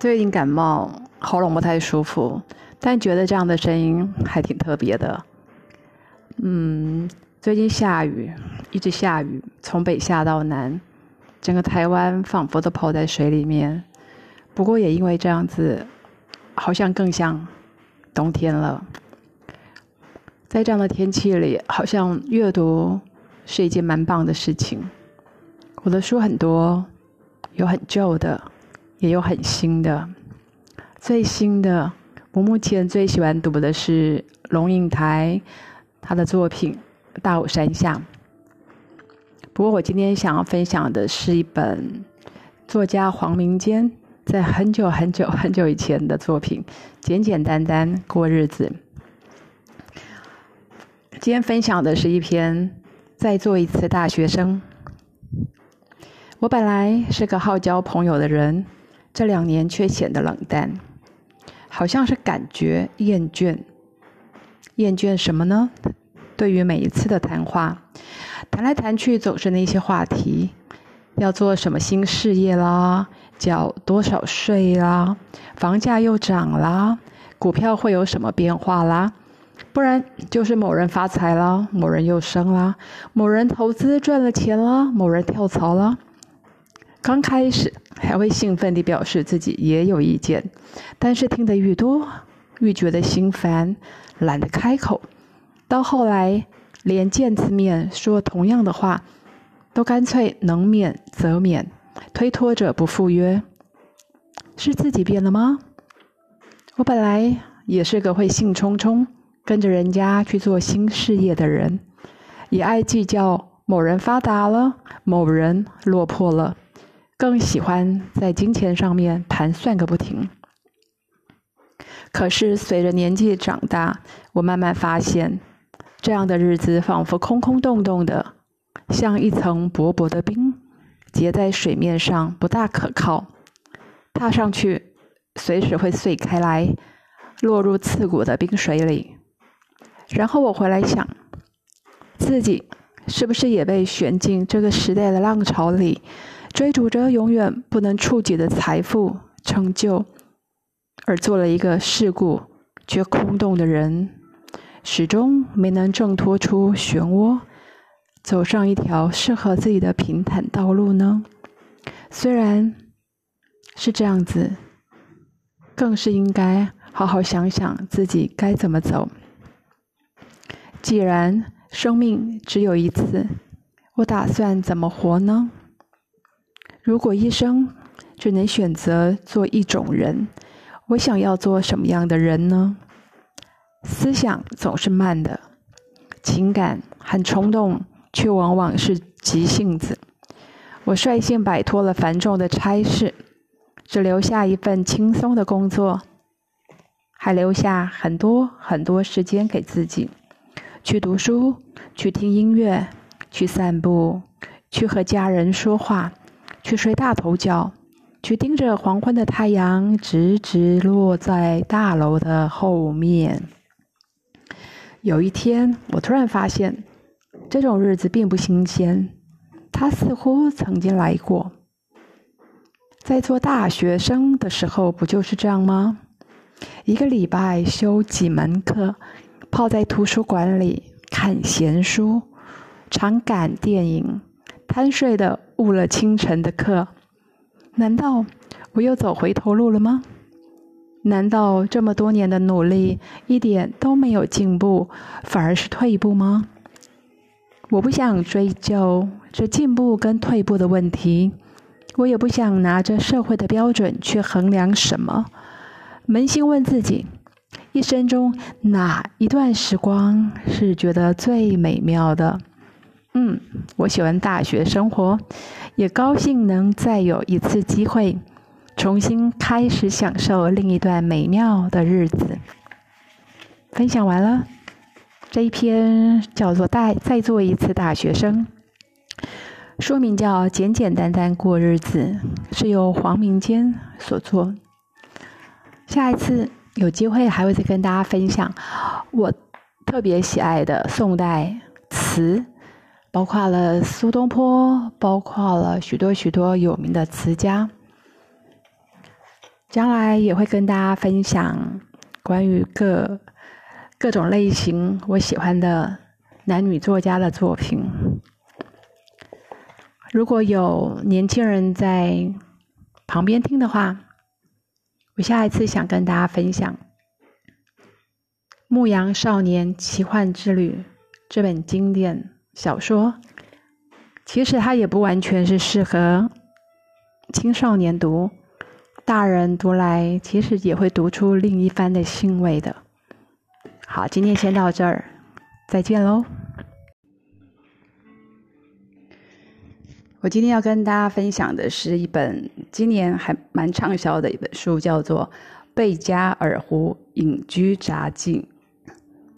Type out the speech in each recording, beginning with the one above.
最近感冒，喉咙不太舒服，但觉得这样的声音还挺特别的。嗯，最近下雨，一直下雨，从北下到南，整个台湾仿佛都泡在水里面。不过也因为这样子，好像更像冬天了。在这样的天气里，好像阅读是一件蛮棒的事情。我的书很多，有很旧的。也有很新的，最新的，我目前最喜欢读的是龙应台他的作品《大武山下》。不过我今天想要分享的是一本作家黄明坚在很久很久很久以前的作品《简简单单过日子》。今天分享的是一篇《再做一次大学生》。我本来是个好交朋友的人。这两年却显得冷淡，好像是感觉厌倦。厌倦什么呢？对于每一次的谈话，谈来谈去总是那些话题：要做什么新事业啦，缴多少税啦，房价又涨啦，股票会有什么变化啦？不然就是某人发财啦，某人又升啦，某人投资赚了钱啦，某人跳槽了。刚开始还会兴奋地表示自己也有意见，但是听得越多，越觉得心烦，懒得开口。到后来，连见次面说同样的话，都干脆能免则免，推脱着不赴约。是自己变了吗？我本来也是个会兴冲冲跟着人家去做新事业的人，也爱计较某人发达了，某人落魄了。更喜欢在金钱上面盘算个不停。可是随着年纪长大，我慢慢发现，这样的日子仿佛空空洞洞的，像一层薄薄的冰，结在水面上，不大可靠。踏上去，随时会碎开来，落入刺骨的冰水里。然后我回来想，自己是不是也被旋进这个时代的浪潮里？追逐着永远不能触及的财富、成就，而做了一个世故却空洞的人，始终没能挣脱出漩涡，走上一条适合自己的平坦道路呢？虽然是这样子，更是应该好好想想自己该怎么走。既然生命只有一次，我打算怎么活呢？如果一生只能选择做一种人，我想要做什么样的人呢？思想总是慢的，情感很冲动，却往往是急性子。我率性摆脱了繁重的差事，只留下一份轻松的工作，还留下很多很多时间给自己，去读书，去听音乐，去散步，去和家人说话。去睡大头觉，去盯着黄昏的太阳直直落在大楼的后面。有一天，我突然发现，这种日子并不新鲜，它似乎曾经来过。在做大学生的时候，不就是这样吗？一个礼拜修几门课，泡在图书馆里看闲书，常赶电影，贪睡的。误了清晨的课，难道我又走回头路了吗？难道这么多年的努力一点都没有进步，反而是退步吗？我不想追究这进步跟退步的问题，我也不想拿着社会的标准去衡量什么。扪心问自己，一生中哪一段时光是觉得最美妙的？嗯，我喜欢大学生活，也高兴能再有一次机会，重新开始享受另一段美妙的日子。分享完了，这一篇叫做《大再做一次大学生》，书名叫《简简单单过日子》，是由黄明坚所作。下一次有机会还会再跟大家分享我特别喜爱的宋代词。包括了苏东坡，包括了许多许多有名的词家。将来也会跟大家分享关于各各种类型我喜欢的男女作家的作品。如果有年轻人在旁边听的话，我下一次想跟大家分享《牧羊少年奇幻之旅》这本经典小说。其实它也不完全是适合青少年读，大人读来其实也会读出另一番的兴味的。好，今天先到这儿，再见喽。我今天要跟大家分享的是一本今年还蛮畅销的一本书，叫做《贝加尔湖隐居札记》。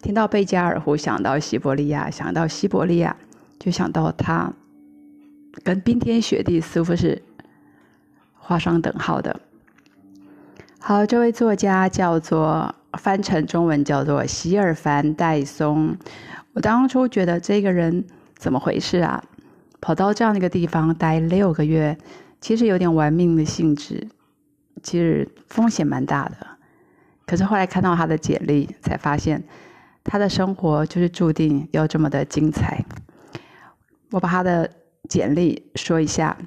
听到贝加尔湖，想到西伯利亚，想到西伯利亚，就想到它跟冰天雪地似乎是画上等号的。好，这位作家叫做翻成中文叫做席尔凡戴松。我当初觉得这个人怎么回事啊？跑到这样的一个地方待六个月，其实有点玩命的性质，其实风险蛮大的。可是后来看到他的简历，才发现他的生活就是注定要这么的精彩。我把他的简历说一下。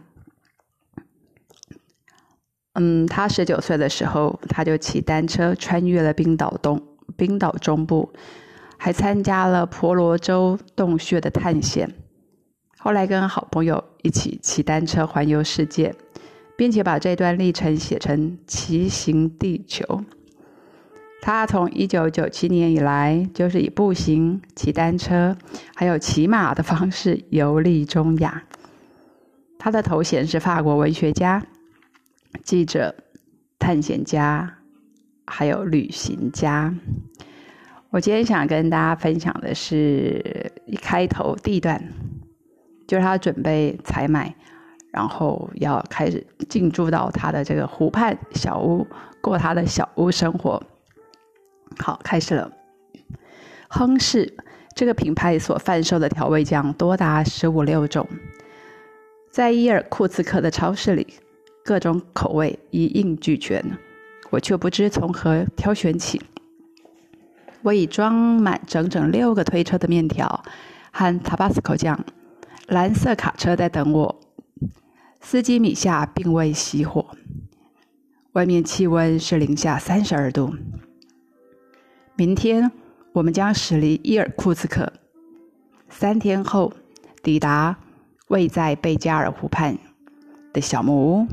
嗯，他十九岁的时候，他就骑单车穿越了冰岛东、冰岛中部，还参加了婆罗洲洞穴的探险。后来跟好朋友一起骑单车环游世界，并且把这段历程写成《骑行地球》。他从一九九七年以来，就是以步行、骑单车，还有骑马的方式游历中亚。他的头衔是法国文学家、记者、探险家，还有旅行家。我今天想跟大家分享的是一开头第一段。就是他准备采买，然后要开始进驻到他的这个湖畔小屋，过他的小屋生活。好，开始了。亨氏这个品牌所贩售的调味酱多达十五六种，在伊尔库茨克的超市里，各种口味一应俱全，我却不知从何挑选起。我已装满整整六个推车的面条和 Tabasco 酱。蓝色卡车在等我，司机米夏并未熄火。外面气温是零下三十二度。明天我们将驶离伊尔库茨克，三天后抵达位在贝加尔湖畔的小木屋。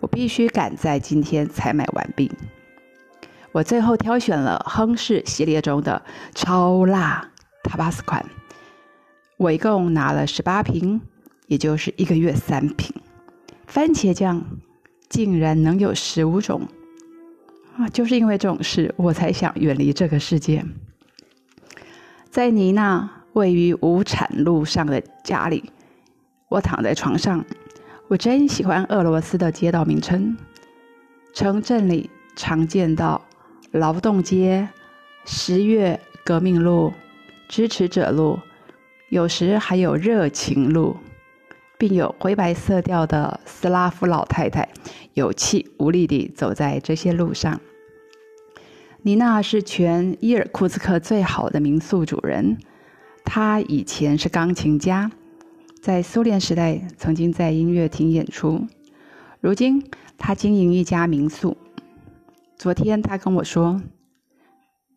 我必须赶在今天采买完毕。我最后挑选了亨氏系列中的超辣塔巴斯款。我一共拿了十八瓶，也就是一个月三瓶。番茄酱竟然能有十五种啊！就是因为这种事，我才想远离这个世界。在尼娜位于无产路上的家里，我躺在床上。我真喜欢俄罗斯的街道名称。城镇里常见到劳动街、十月革命路、支持者路。有时还有热情路，并有灰白色调的斯拉夫老太太有气无力地走在这些路上。妮娜是全伊尔库茨克最好的民宿主人，她以前是钢琴家，在苏联时代曾经在音乐厅演出。如今她经营一家民宿。昨天她跟我说：“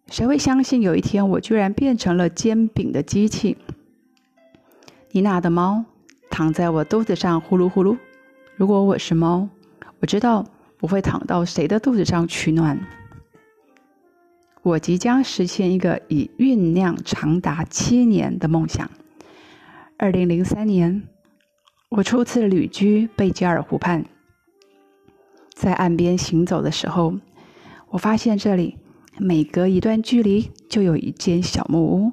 谁会相信有一天我居然变成了煎饼的机器？”妮娜的猫躺在我肚子上呼噜呼噜。如果我是猫，我知道我会躺到谁的肚子上取暖。我即将实现一个已酝酿长达七年的梦想。二零零三年，我初次旅居贝加尔湖畔，在岸边行走的时候，我发现这里每隔一段距离就有一间小木屋。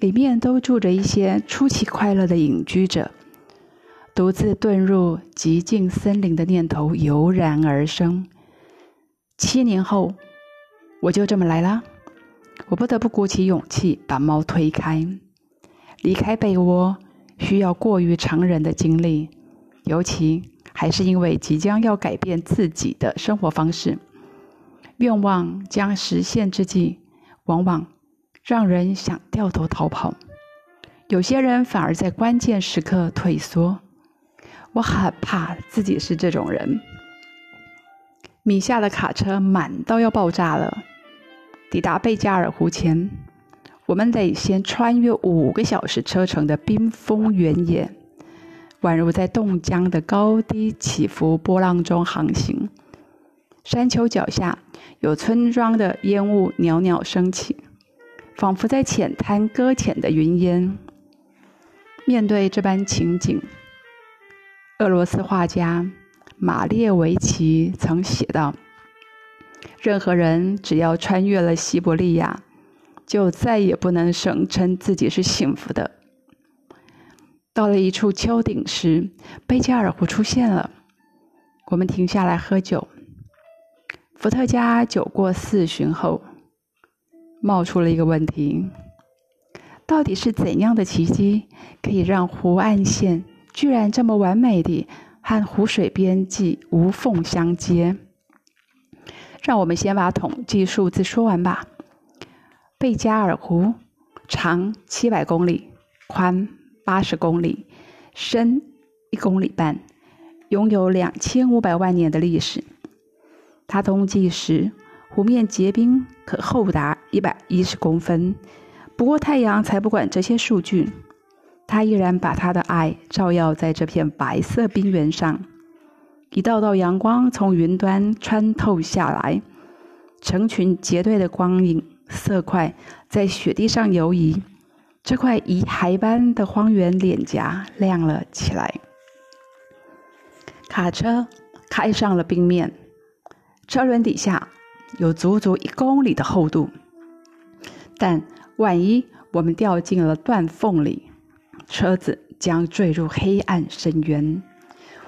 里面都住着一些出奇快乐的隐居者，独自遁入极静森林的念头油然而生。七年后，我就这么来了。我不得不鼓起勇气把猫推开，离开被窝需要过于常人的经历，尤其还是因为即将要改变自己的生活方式，愿望将实现之际，往往让人想掉头逃跑。有些人反而在关键时刻退缩。我很怕自己是这种人。米夏的卡车满到要爆炸了。抵达贝加尔湖前，我们得先穿越五个小时车程的冰封原野，宛如在冻僵的高低起伏波浪中航行。山丘脚下有村庄的烟雾袅袅升起，仿佛在浅滩搁浅的云烟。面对这般情景，俄罗斯画家马列维奇曾写道。任何人只要穿越了西伯利亚，就再也不能声称自己是幸福的。到了一处丘顶时，贝加尔湖出现了。我们停下来喝酒。伏特加酒过四巡后，冒出了一个问题：到底是怎样的奇迹，可以让湖岸线居然这么完美地和湖水边际无缝相接？让我们先把统计数字说完吧。贝加尔湖长七百公里，宽八十公里，深一公里半，拥有两千五百万年的历史。它冬季时湖面结冰可厚达一百一十公分，不过太阳才不管这些数据，他依然把他的爱照耀在这片白色冰原上。一道道阳光从云端穿透下来，成群结队的光影色块在雪地上游移。这块遗骸般的荒原脸颊亮了起来。卡车开上了冰面，车轮底下有足足一公里的厚度。但万一我们掉进了断缝里，车子将坠入黑暗深渊。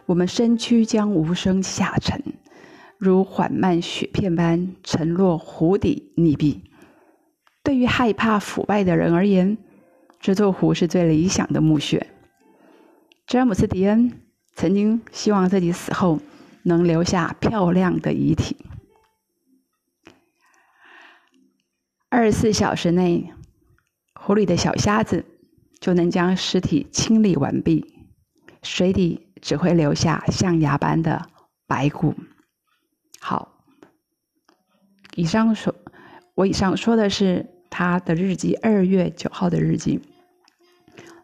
我们身躯将无声下沉，如缓慢雪片般沉落湖底溺毙。对于害怕腐败的人而言，这座湖是最理想的墓穴。詹姆斯·迪恩曾经希望自己死后能留下漂亮的遗体。二十四小时内，湖里的小虾子就能将尸体清理完毕，水底。只会留下象牙般的白骨。好，以上说，我以上说的是他的日记，二月九号的日记。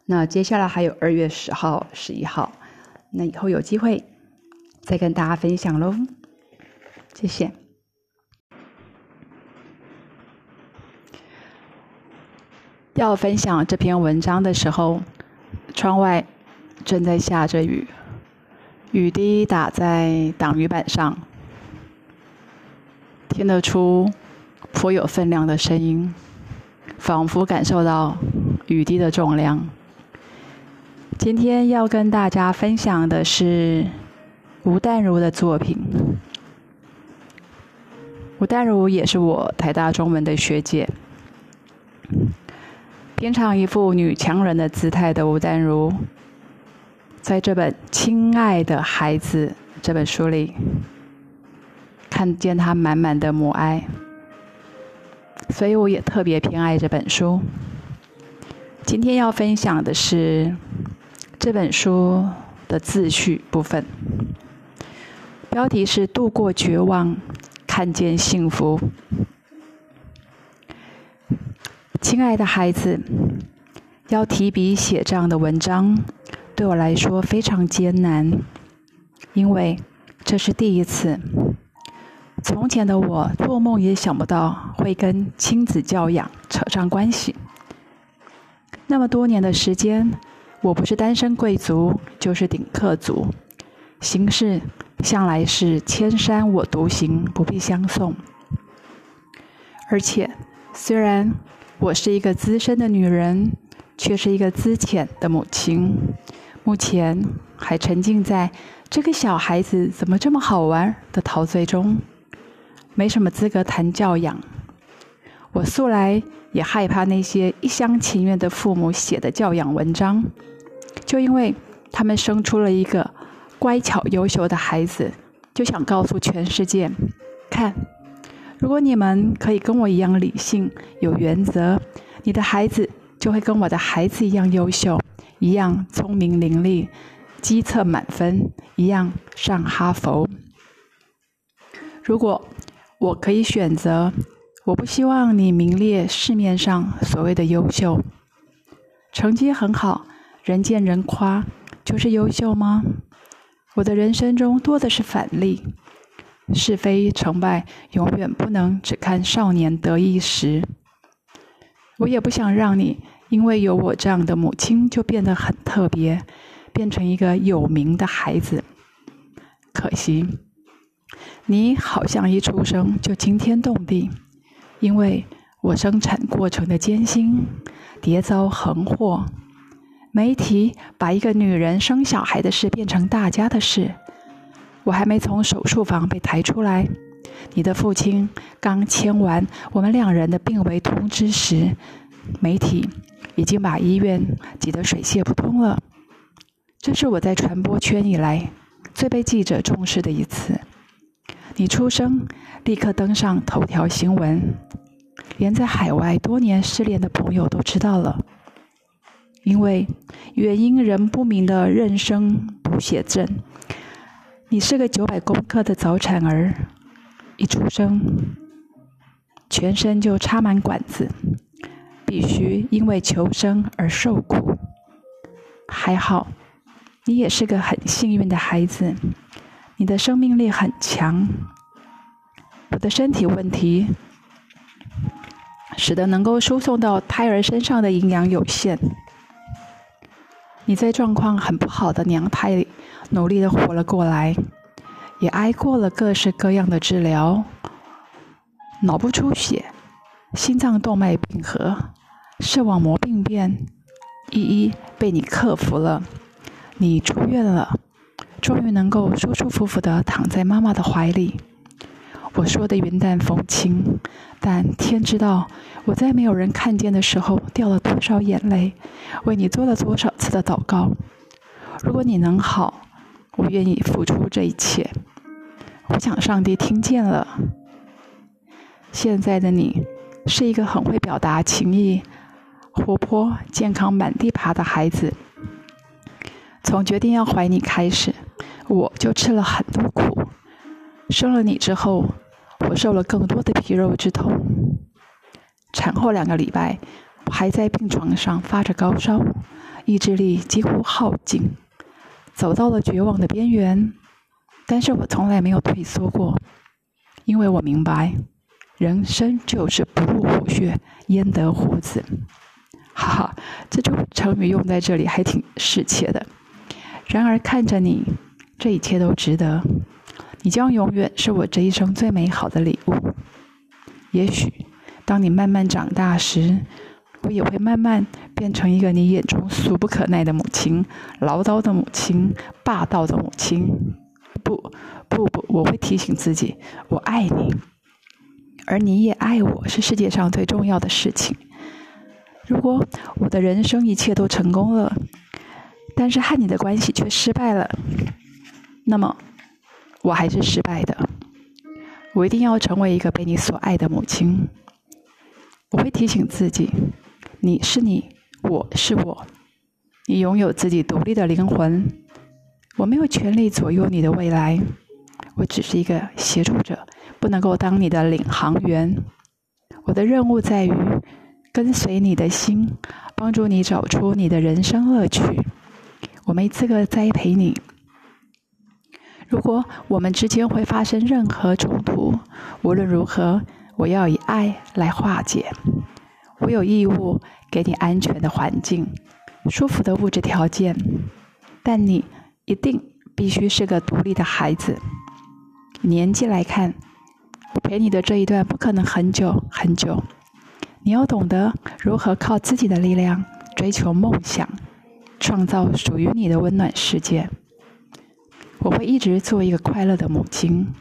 那接下来还有二月十号、十一号，那以后有机会再跟大家分享喽。谢谢。要分享这篇文章的时候，窗外正在下着雨。雨滴打在挡雨板上，听得出颇有分量的声音，仿佛感受到雨滴的重量。今天要跟大家分享的是吴淡如的作品。吴淡如也是我台大中文的学姐，平常一副女强人的姿态的吴淡如。在这本《亲爱的孩子》这本书里，看见她满满的母爱，所以我也特别偏爱这本书。今天要分享的是这本书的自序部分，标题是“度过绝望，看见幸福”。亲爱的孩子，要提笔写这样的文章。对我来说非常艰难，因为这是第一次。从前的我做梦也想不到会跟亲子教养扯上关系。那么多年的时间，我不是单身贵族，就是顶客族，行事向来是千山我独行，不必相送。而且，虽然我是一个资深的女人，却是一个资浅的母亲。目前还沉浸在这个小孩子怎么这么好玩的陶醉中，没什么资格谈教养。我素来也害怕那些一厢情愿的父母写的教养文章，就因为他们生出了一个乖巧优秀的孩子，就想告诉全世界：看，如果你们可以跟我一样理性、有原则，你的孩子就会跟我的孩子一样优秀，一样聪明伶俐，机测满分，一样上哈佛。如果我可以选择，我不希望你名列市面上所谓的优秀，成绩很好，人见人夸，就是优秀吗？我的人生中多的是反例，是非成败永远不能只看少年得意时。我也不想让你因为有我这样的母亲就变得很特别，变成一个有名的孩子。可惜。你好像一出生就惊天动地，因为我生产过程的艰辛，迭遭横祸。媒体把一个女人生小孩的事变成大家的事。我还没从手术房被抬出来，你的父亲刚签完我们两人的病危通知时，媒体已经把医院挤得水泄不通了。这是我在传播圈以来最被记者重视的一次。你出生，立刻登上头条新闻，连在海外多年失联的朋友都知道了。因为原因仍不明的妊娠补血症，你是个九百公克的早产儿，一出生，全身就插满管子，必须因为求生而受苦。还好，你也是个很幸运的孩子。你的生命力很强，我的身体问题使得能够输送到胎儿身上的营养有限。你在状况很不好的娘胎里努力的活了过来，也挨过了各式各样的治疗，脑部出血、心脏动脉闭合、视网膜病变，一一被你克服了。你出院了。终于能够舒舒服服地躺在妈妈的怀里。我说的云淡风轻，但天知道我在没有人看见的时候掉了多少眼泪，为你做了多少次的祷告。如果你能好，我愿意付出这一切。我想上帝听见了。现在的你是一个很会表达情意、活泼、健康、满地爬的孩子。从决定要怀你开始。我就吃了很多苦，生了你之后，我受了更多的皮肉之痛。产后两个礼拜，我还在病床上发着高烧，意志力几乎耗尽，走到了绝望的边缘。但是我从来没有退缩过，因为我明白，人生就是不入虎穴，焉得虎子。哈哈，这种成语用在这里还挺适切的。然而看着你。这一切都值得，你将永远是我这一生最美好的礼物。也许，当你慢慢长大时，我也会慢慢变成一个你眼中俗不可耐的母亲，唠叨的母亲，霸道的母亲。不，不不，我会提醒自己，我爱你，而你也爱我，是世界上最重要的事情。如果我的人生一切都成功了，但是和你的关系却失败了。那么，我还是失败的。我一定要成为一个被你所爱的母亲。我会提醒自己：你是你，我是我。你拥有自己独立的灵魂。我没有权利左右你的未来。我只是一个协助者，不能够当你的领航员。我的任务在于跟随你的心，帮助你找出你的人生乐趣。我没资格栽培你。如果我们之间会发生任何冲突，无论如何，我要以爱来化解。我有义务给你安全的环境、舒服的物质条件，但你一定必须是个独立的孩子。年纪来看，我陪你的这一段不可能很久很久。你要懂得如何靠自己的力量追求梦想，创造属于你的温暖世界。我会一直做一个快乐的母亲，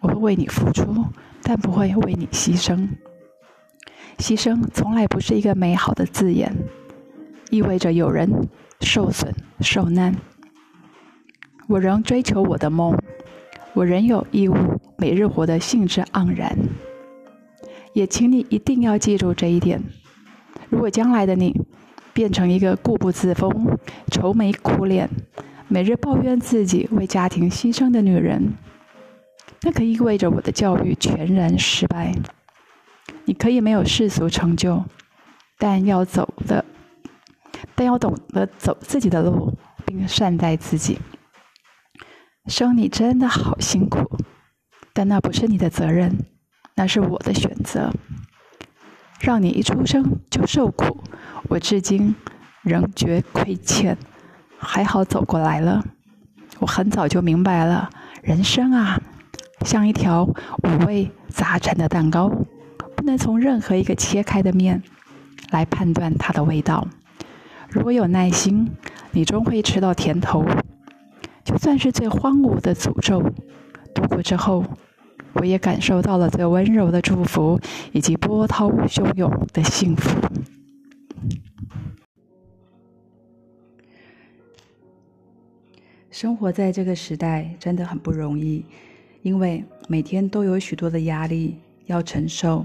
我会为你付出，但不会为你牺牲。牺牲从来不是一个美好的字眼，意味着有人受损受难。我仍追求我的梦，我仍有义务每日活得兴致盎然。也请你一定要记住这一点。如果将来的你变成一个固步自封、愁眉苦脸、每日抱怨自己为家庭牺牲的女人，那可意味着我的教育全然失败。你可以没有世俗成就，但要走的，但要懂得走自己的路，并善待自己。生你真的好辛苦，但那不是你的责任，那是我的选择。让你一出生就受苦，我至今仍觉亏欠。还好走过来了，我很早就明白了，人生啊，像一条五味杂陈的蛋糕，不能从任何一个切开的面来判断它的味道。如果有耐心，你终会吃到甜头。就算是最荒芜的诅咒，度过之后，我也感受到了最温柔的祝福以及波涛汹涌的幸福。生活在这个时代真的很不容易，因为每天都有许多的压力要承受。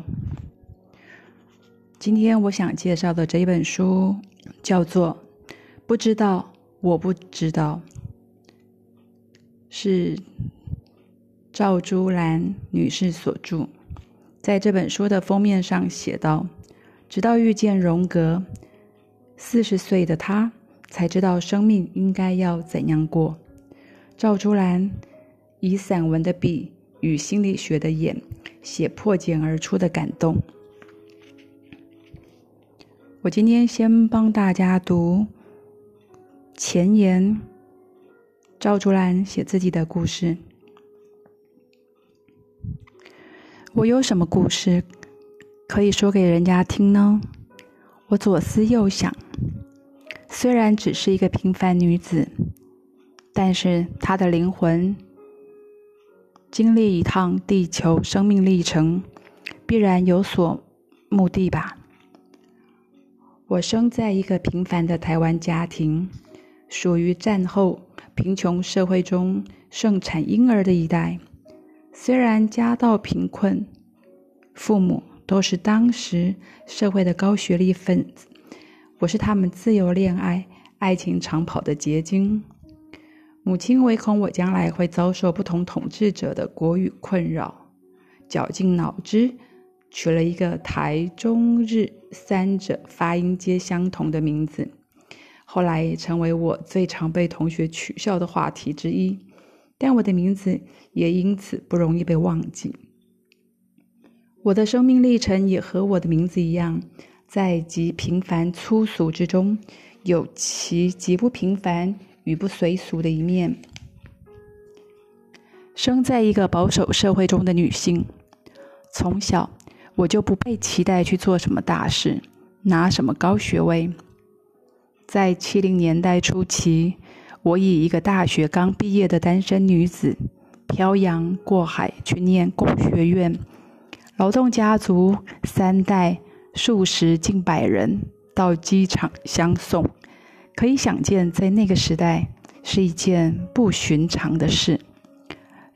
今天我想介绍的这一本书叫做《不知道我不知道》。是赵珠兰女士所著，在这本书的封面上写道：“直到遇见荣格，四十岁的她才知道生命应该要怎样过。”赵珠兰以散文的笔与心理学的眼写破茧而出的感动。我今天先帮大家读前言。赵竹兰写自己的故事。我有什么故事可以说给人家听呢？我左思右想，虽然只是一个平凡女子，但是她的灵魂经历一趟地球生命历程，必然有所目的吧。我生在一个平凡的台湾家庭，属于战后。贫穷社会中盛产婴儿的一代，虽然家道贫困，父母都是当时社会的高学历分子，我是他们自由恋爱、爱情长跑的结晶。母亲唯恐我将来会遭受不同统治者的国语困扰，绞尽脑汁取了一个台、中、日三者发音皆相同的名字。后来也成为我最常被同学取笑的话题之一，但我的名字也因此不容易被忘记。我的生命历程也和我的名字一样，在极平凡粗俗之中，有其极不平凡与不随俗的一面。生在一个保守社会中的女性，从小我就不被期待去做什么大事，拿什么高学位。在七零年代初期，我以一个大学刚毕业的单身女子，漂洋过海去念工学院。劳动家族三代数十近百人到机场相送，可以想见，在那个时代是一件不寻常的事。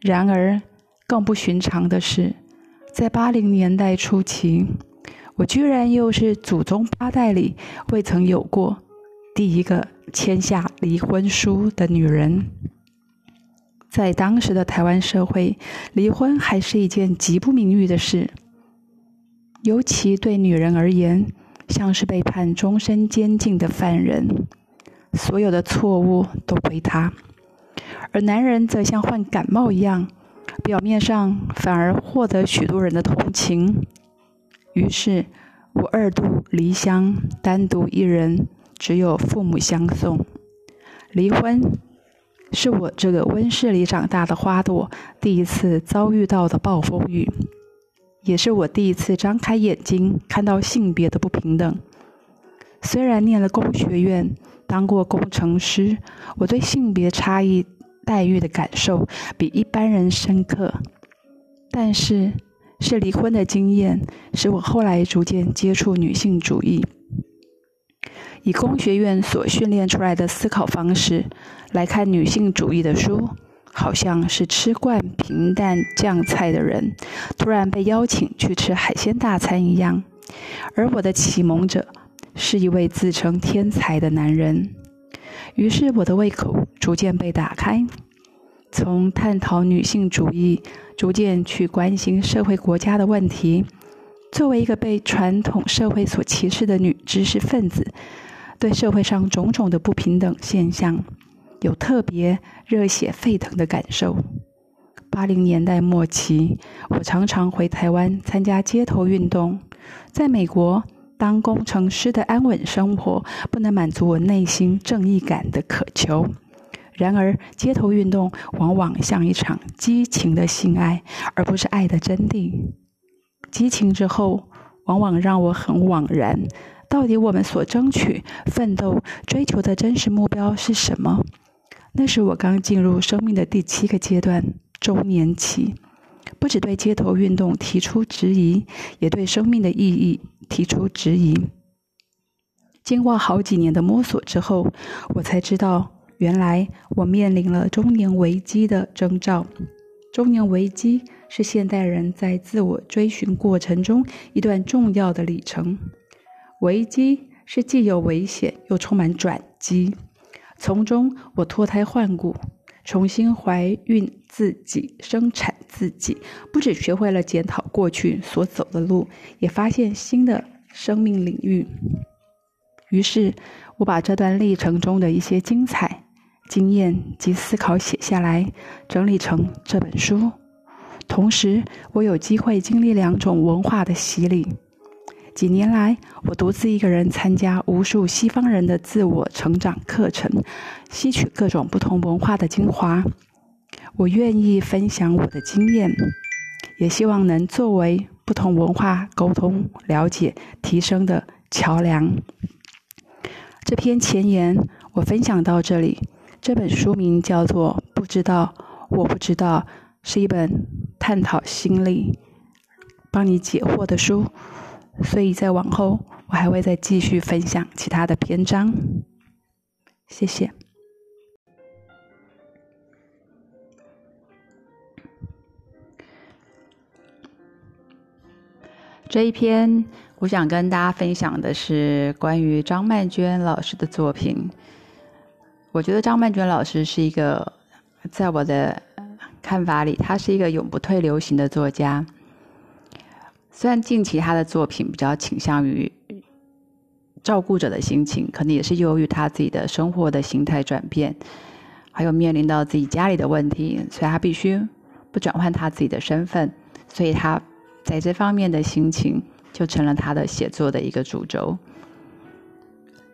然而，更不寻常的是，在八零年代初期，我居然又是祖宗八代里未曾有过。第一个签下离婚书的女人，在当时的台湾社会，离婚还是一件极不名誉的事，尤其对女人而言，像是被判终身监禁的犯人，所有的错误都归他；而男人则像患感冒一样，表面上反而获得许多人的同情。于是，我二度离乡，单独一人。只有父母相送，离婚是我这个温室里长大的花朵第一次遭遇到的暴风雨，也是我第一次张开眼睛看到性别的不平等。虽然念了工学院，当过工程师，我对性别差异待遇的感受比一般人深刻，但是是离婚的经验使我后来逐渐接触女性主义。以工学院所训练出来的思考方式来看女性主义的书，好像是吃惯平淡酱菜的人突然被邀请去吃海鲜大餐一样。而我的启蒙者是一位自称天才的男人，于是我的胃口逐渐被打开，从探讨女性主义，逐渐去关心社会国家的问题。作为一个被传统社会所歧视的女知识分子，对社会上种种的不平等现象有特别热血沸腾的感受。八零年代末期，我常常回台湾参加街头运动。在美国，当工程师的安稳生活不能满足我内心正义感的渴求。然而，街头运动往往像一场激情的性爱，而不是爱的真谛。激情之后，往往让我很惘然：到底我们所争取、奋斗、追求的真实目标是什么？那是我刚进入生命的第七个阶段——中年期。不止对街头运动提出质疑，也对生命的意义提出质疑。经过好几年的摸索之后，我才知道，原来我面临了中年危机的征兆。中年危机是现代人在自我追寻过程中一段重要的里程。危机是既有危险又充满转机，从中我脱胎换骨。重新怀孕，自己生产自己，不只学会了检讨过去所走的路，也发现新的生命领域。于是，我把这段历程中的一些精彩经验及思考写下来，整理成这本书。同时，我有机会经历两种文化的洗礼。几年来，我独自一个人参加无数西方人的自我成长课程，吸取各种不同文化的精华。我愿意分享我的经验，也希望能作为不同文化沟通、了解、提升的桥梁。这篇前言我分享到这里。这本书名叫做《不知道，我不知道》，是一本探讨心理、帮你解惑的书。所以再往后，我还会再继续分享其他的篇章。谢谢。这一篇，我想跟大家分享的是关于张曼娟老师的作品。我觉得张曼娟老师是一个，在我的看法里，他是一个永不退流行的作家。虽然近期他的作品比较倾向于照顾者的心情，可能也是由于他自己的生活的形态转变，还有面临到自己家里的问题，所以他必须不转换他自己的身份，所以他在这方面的心情就成了他的写作的一个主轴。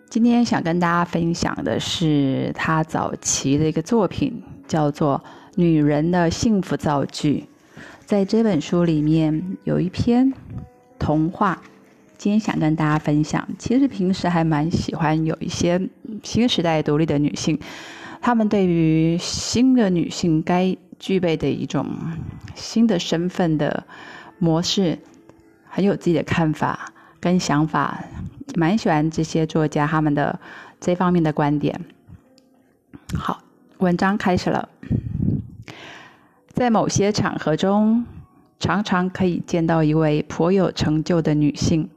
今天想跟大家分享的是他早期的一个作品，叫做《女人的幸福造句》。在这本书里面有一篇童话，今天想跟大家分享。其实平时还蛮喜欢有一些新时代独立的女性，她们对于新的女性该具备的一种新的身份的模式，很有自己的看法跟想法，蛮喜欢这些作家他们的这方面的观点。好，文章开始了。在某些场合中，常常可以见到一位颇有成就的女性，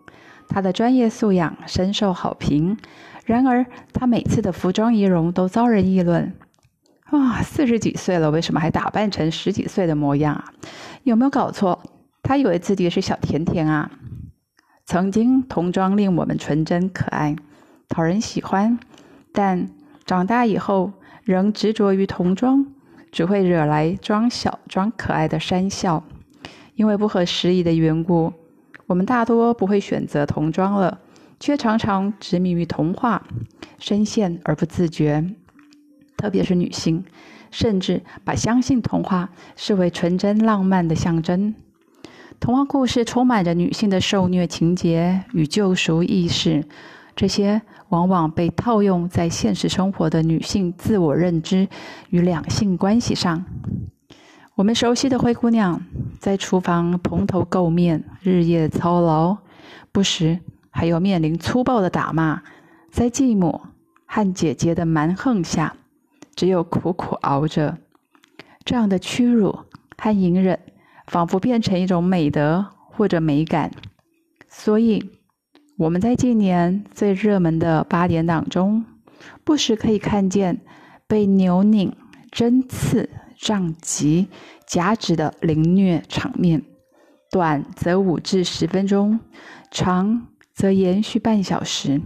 她的专业素养深受好评。然而，她每次的服装仪容都遭人议论：“啊，四十几岁了，为什么还打扮成十几岁的模样啊？有没有搞错？他以为自己是小甜甜啊！”曾经童装令我们纯真可爱，讨人喜欢，但长大以后仍执着于童装。只会惹来装小装可爱的讪笑，因为不合时宜的缘故，我们大多不会选择童装了，却常常执迷于童话，深陷而不自觉。特别是女性，甚至把相信童话视为纯真浪漫的象征。童话故事充满着女性的受虐情节与救赎意识。这些往往被套用在现实生活的女性自我认知与两性关系上。我们熟悉的灰姑娘，在厨房蓬头垢面、日夜操劳，不时还有面临粗暴的打骂，在继母和姐姐的蛮横下，只有苦苦熬着。这样的屈辱和隐忍，仿佛变成一种美德或者美感。所以，我们在近年最热门的八点档中，不时可以看见被扭拧、针刺、杖击、夹指的凌虐场面，短则五至十分钟，长则延续半小时。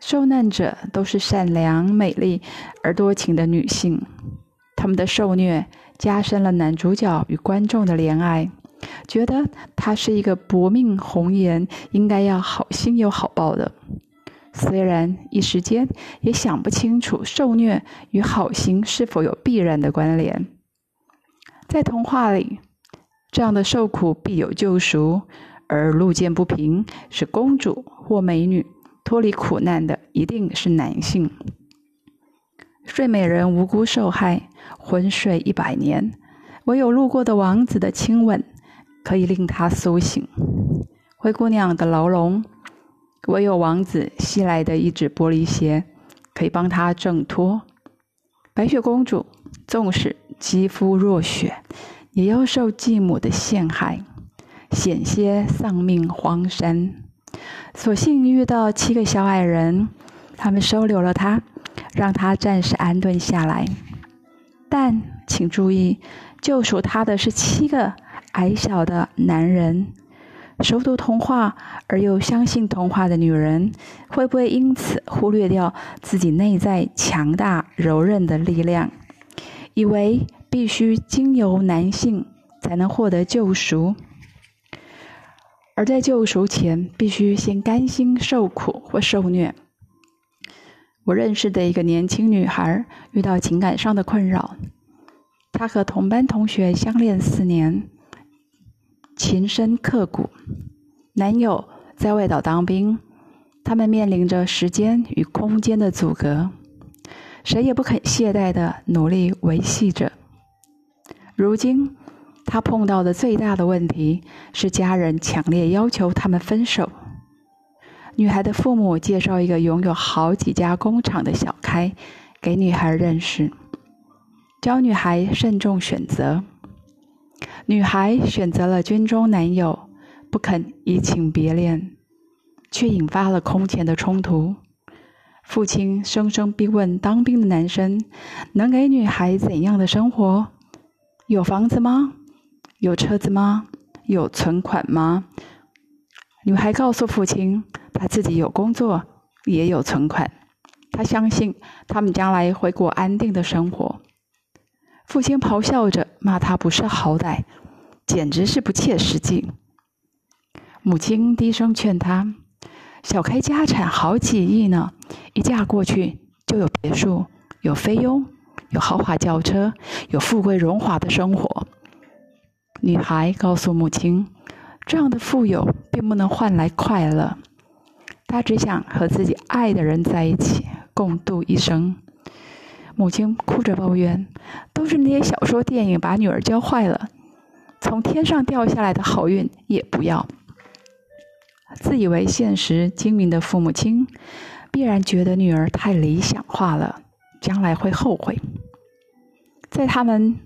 受难者都是善良、美丽而多情的女性。他们的受虐加深了男主角与观众的怜爱，觉得他是一个薄命红颜，应该要好心有好报的。虽然一时间也想不清楚受虐与好心是否有必然的关联。在童话里，这样的受苦必有救赎，而路见不平是公主或美女脱离苦难的，一定是男性。睡美人无辜受害，昏睡一百年，唯有路过的王子的亲吻可以令她苏醒。灰姑娘的牢笼，唯有王子吸来的一只玻璃鞋可以帮她挣脱。白雪公主纵使肌肤若雪，也要受继母的陷害，险些丧命荒山。所幸遇到七个小矮人，他们收留了她。让他暂时安顿下来，但请注意，救赎他的是七个矮小的男人。熟读童话而又相信童话的女人，会不会因此忽略掉自己内在强大柔韧的力量，以为必须经由男性才能获得救赎，而在救赎前必须先甘心受苦或受虐？我认识的一个年轻女孩遇到情感上的困扰，她和同班同学相恋四年，情深刻骨。男友在外岛当兵，他们面临着时间与空间的阻隔，谁也不肯懈怠的努力维系着。如今，她碰到的最大的问题是家人强烈要求他们分手。女孩的父母介绍一个拥有好几家工厂的小开给女孩认识，教女孩慎重选择。女孩选择了军中男友，不肯移情别恋，却引发了空前的冲突。父亲声声逼问当兵的男生能给女孩怎样的生活？有房子吗？有车子吗？有存款吗？女孩告诉父亲。她自己有工作，也有存款，她相信他们将来会过安定的生活。父亲咆哮着骂她不识好歹，简直是不切实际。母亲低声劝他：“小开家产好几亿呢，一嫁过去就有别墅、有菲佣、有豪华轿车、有富贵荣华的生活。”女孩告诉母亲：“这样的富有并不能换来快乐。”他只想和自己爱的人在一起，共度一生。母亲哭着抱怨：“都是那些小说电影把女儿教坏了，从天上掉下来的好运也不要。”自以为现实精明的父母亲，必然觉得女儿太理想化了，将来会后悔。在他们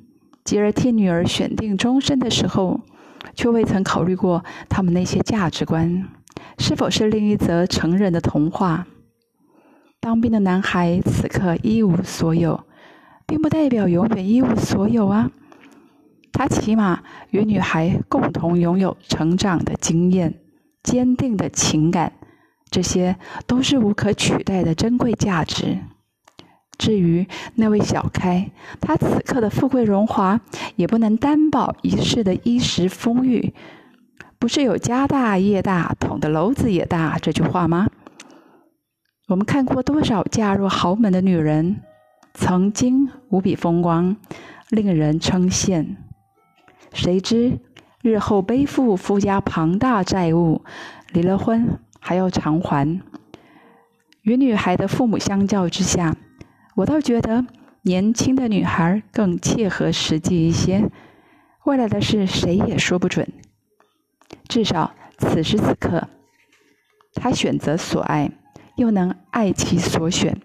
急着替女儿选定终身的时候，却未曾考虑过他们那些价值观。是否是另一则成人的童话？当兵的男孩此刻一无所有，并不代表永远一无所有啊！他起码与女孩共同拥有成长的经验、坚定的情感，这些都是无可取代的珍贵价值。至于那位小开，他此刻的富贵荣华，也不能担保一世的衣食丰裕。不是有家大业大，捅的篓子也大这句话吗？我们看过多少嫁入豪门的女人，曾经无比风光，令人称羡。谁知日后背负夫家庞大债务，离了婚还要偿还。与女孩的父母相较之下，我倒觉得年轻的女孩更切合实际一些。未来的事谁也说不准。至少此时此刻，她选择所爱，又能爱其所选，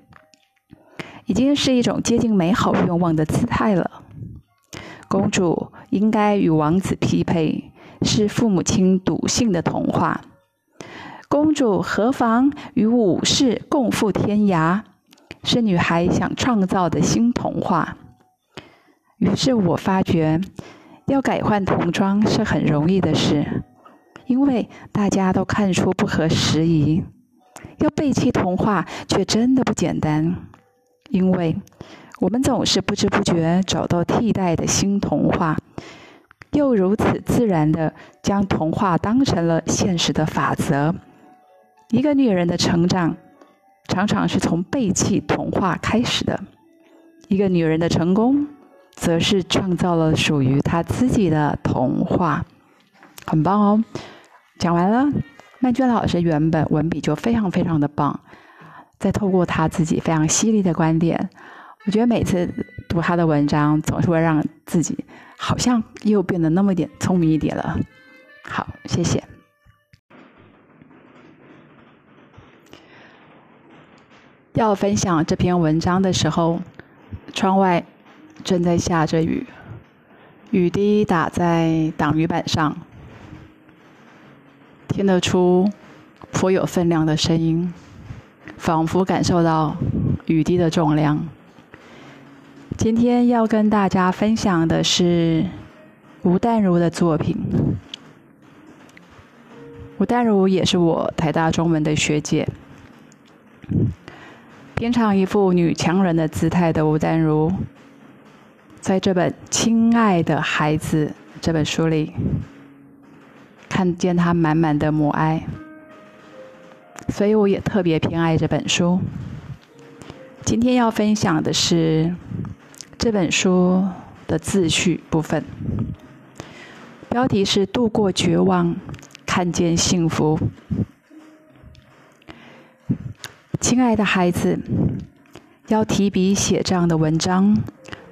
已经是一种接近美好愿望的姿态了。公主应该与王子匹配，是父母亲笃信的童话。公主何妨与武士共赴天涯，是女孩想创造的新童话。于是我发觉，要改换童装是很容易的事，因为大家都看出不合时宜；要背弃童话却真的不简单，因为我们总是不知不觉找到替代的新童话，又如此自然的将童话当成了现实的法则。一个女人的成长，常常是从背弃童话开始的；一个女人的成功。则是创造了属于她自己的童话，很棒哦！讲完了，曼娟老师原本文笔就非常非常的棒，再透过他自己非常犀利的观点，我觉得每次读他的文章，总是会让自己好像又变得那么点聪明一点了。好，谢谢。要分享这篇文章的时候，窗外。正在下着雨，雨滴打在挡雨板上，听得出颇有分量的声音，仿佛感受到雨滴的重量。今天要跟大家分享的是吴淡如的作品。吴淡如也是我台大中文的学姐，平常一副女强人的姿态的吴淡如。在这本《亲爱的孩子》这本书里，看见她满满的母爱，所以我也特别偏爱这本书。今天要分享的是这本书的自序部分，标题是“度过绝望，看见幸福”。亲爱的孩子，要提笔写这样的文章。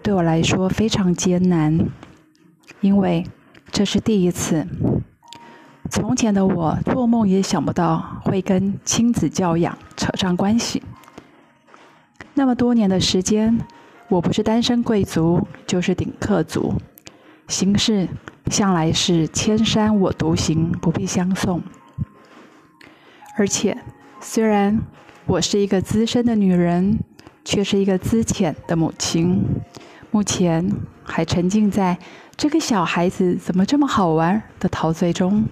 对我来说非常艰难，因为这是第一次。从前的我做梦也想不到会跟亲子教养扯上关系。那么多年的时间，我不是单身贵族，就是顶客族，行事向来是千山我独行，不必相送。而且，虽然我是一个资深的女人，却是一个资浅的母亲。目前还沉浸在这个小孩子怎么这么好玩的陶醉中，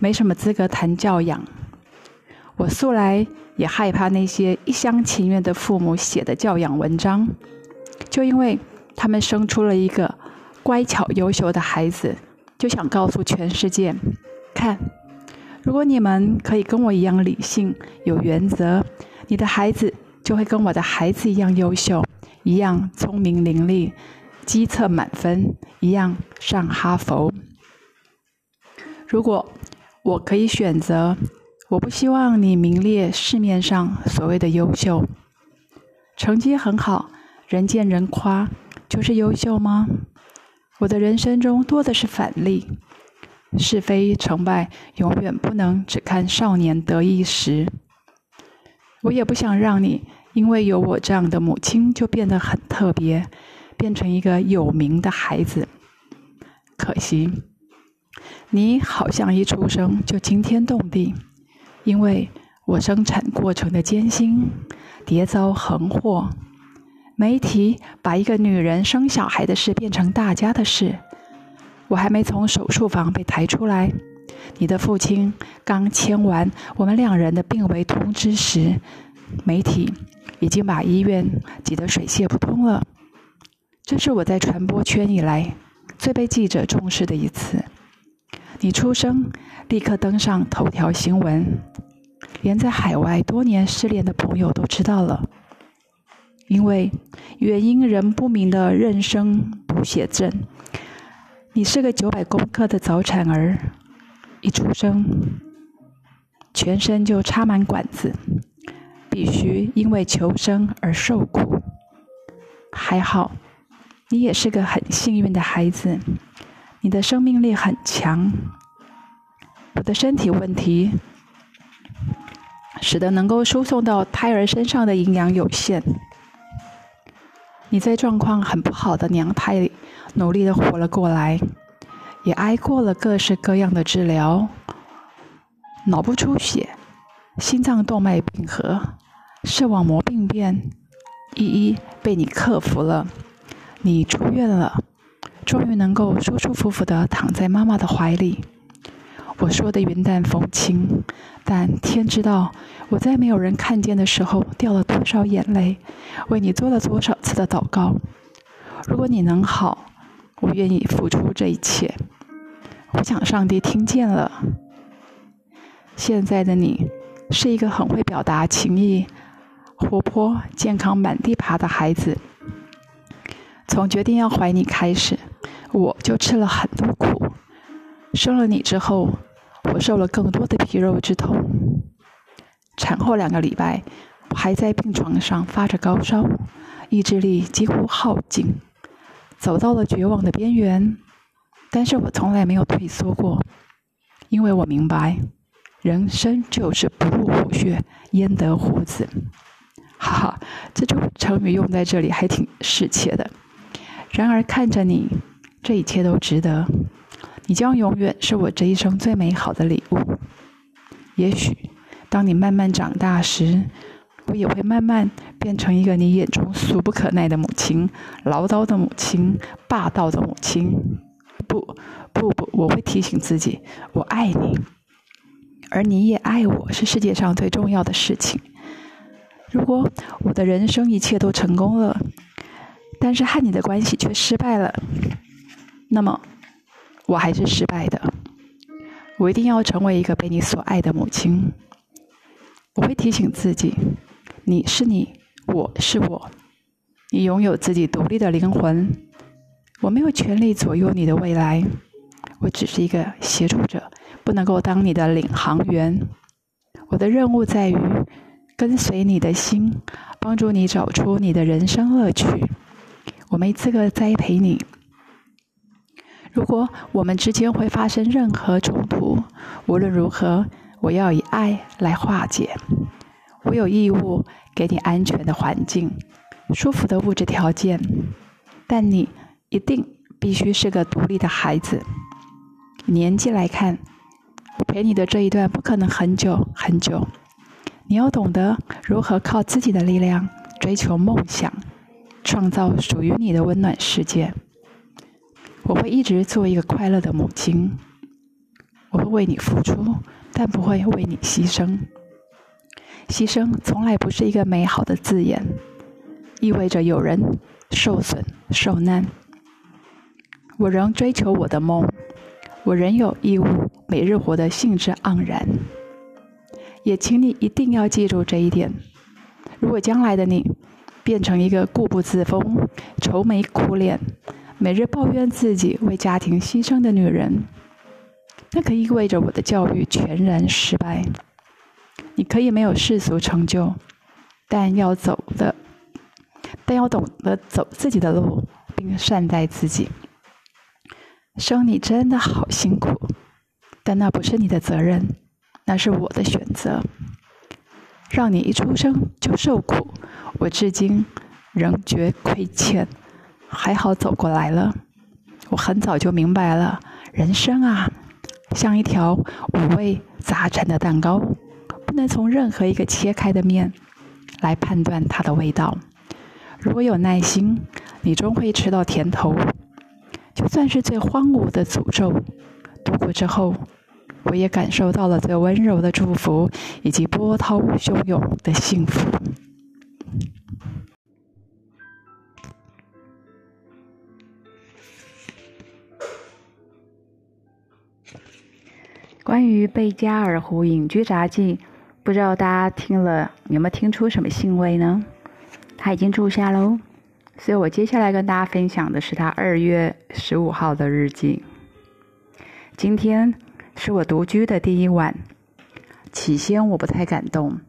没什么资格谈教养。我素来也害怕那些一厢情愿的父母写的教养文章，就因为他们生出了一个乖巧优秀的孩子，就想告诉全世界：看，如果你们可以跟我一样理性、有原则，你的孩子就会跟我的孩子一样优秀。一样聪明伶俐，机测满分，一样上哈佛。如果我可以选择，我不希望你名列市面上所谓的优秀，成绩很好，人见人夸，就是优秀吗？我的人生中多的是反例，是非成败永远不能只看少年得意时。我也不想让你。因为有我这样的母亲，就变得很特别，变成一个有名的孩子。可惜，你好像一出生就惊天动地，因为我生产过程的艰辛，迭遭横祸，媒体把一个女人生小孩的事变成大家的事。我还没从手术房被抬出来，你的父亲刚签完我们两人的病危通知时，媒体。已经把医院挤得水泄不通了。这是我在传播圈以来最被记者重视的一次。你出生，立刻登上头条新闻，连在海外多年失联的朋友都知道了。因为原因仍不明的妊娠读写症，你是个九百公克的早产儿，一出生，全身就插满管子。必须因为求生而受苦。还好，你也是个很幸运的孩子，你的生命力很强。我的身体问题使得能够输送到胎儿身上的营养有限。你在状况很不好的娘胎里努力的活了过来，也挨过了各式各样的治疗，脑部出血、心脏动脉闭合、视网膜病变，一一被你克服了。你出院了，终于能够舒舒服服的躺在妈妈的怀里。我说的云淡风轻，但天知道我在没有人看见的时候掉了多少眼泪，为你做了多少次的祷告。如果你能好，我愿意付出这一切。我想上帝听见了。现在的你是一个很会表达情意、活泼、健康、满地爬的孩子。从决定要怀你开始，我就吃了很多苦。生了你之后。我受了更多的皮肉之痛。产后两个礼拜，我还在病床上发着高烧，意志力几乎耗尽，走到了绝望的边缘。但是我从来没有退缩过，因为我明白，人生就是不入虎穴，焉得虎子。哈哈，这种成语用在这里还挺适切的。然而看着你，这一切都值得。你将永远是我这一生最美好的礼物。也许，当你慢慢长大时，我也会慢慢变成一个你眼中俗不可耐的母亲，唠叨的母亲，霸道的母亲。不，不不，我会提醒自己，我爱你，而你也爱我，是世界上最重要的事情。如果我的人生一切都成功了，但是和你的关系却失败了，那么。我还是失败的。我一定要成为一个被你所爱的母亲。我会提醒自己：你是你，我是我。你拥有自己独立的灵魂。我没有权利左右你的未来。我只是一个协助者，不能够当你的领航员。我的任务在于跟随你的心，帮助你找出你的人生乐趣。我没资格栽培你。如果我们之间会发生任何冲突，无论如何，我要以爱来化解。我有义务给你安全的环境、舒服的物质条件，但你一定必须是个独立的孩子。年纪来看，我陪你的这一段不可能很久很久。你要懂得如何靠自己的力量追求梦想，创造属于你的温暖世界。我会一直做一个快乐的母亲，我会为你付出，但不会为你牺牲。牺牲从来不是一个美好的字眼，意味着有人受损受难。我仍追求我的梦，我仍有义务每日活得兴致盎然。也请你一定要记住这一点：如果将来的你变成一个固步自封、愁眉苦脸，每日抱怨自己为家庭牺牲的女人，那可意味着我的教育全然失败。你可以没有世俗成就，但要走的，但要懂得走自己的路，并善待自己。生你真的好辛苦，但那不是你的责任，那是我的选择。让你一出生就受苦，我至今仍觉亏欠。还好走过来了，我很早就明白了，人生啊，像一条五味杂陈的蛋糕，不能从任何一个切开的面来判断它的味道。如果有耐心，你终会吃到甜头。就算是最荒芜的诅咒，度过之后，我也感受到了最温柔的祝福以及波涛汹涌的幸福。关于贝加尔湖隐居杂记，不知道大家听了有没有听出什么兴味呢？他已经住下喽，所以我接下来跟大家分享的是他二月十五号的日记。今天是我独居的第一晚，起先我不太敢动，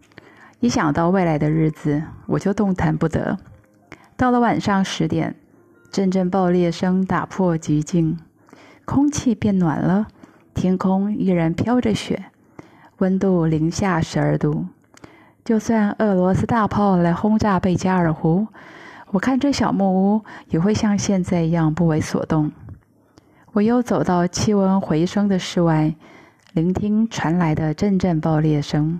一想到未来的日子，我就动弹不得。到了晚上十点，阵阵爆裂声打破寂静，空气变暖了。天空依然飘着雪，温度零下十二度。就算俄罗斯大炮来轰炸贝加尔湖，我看这小木屋也会像现在一样不为所动。我又走到气温回升的室外，聆听传来的阵阵爆裂声，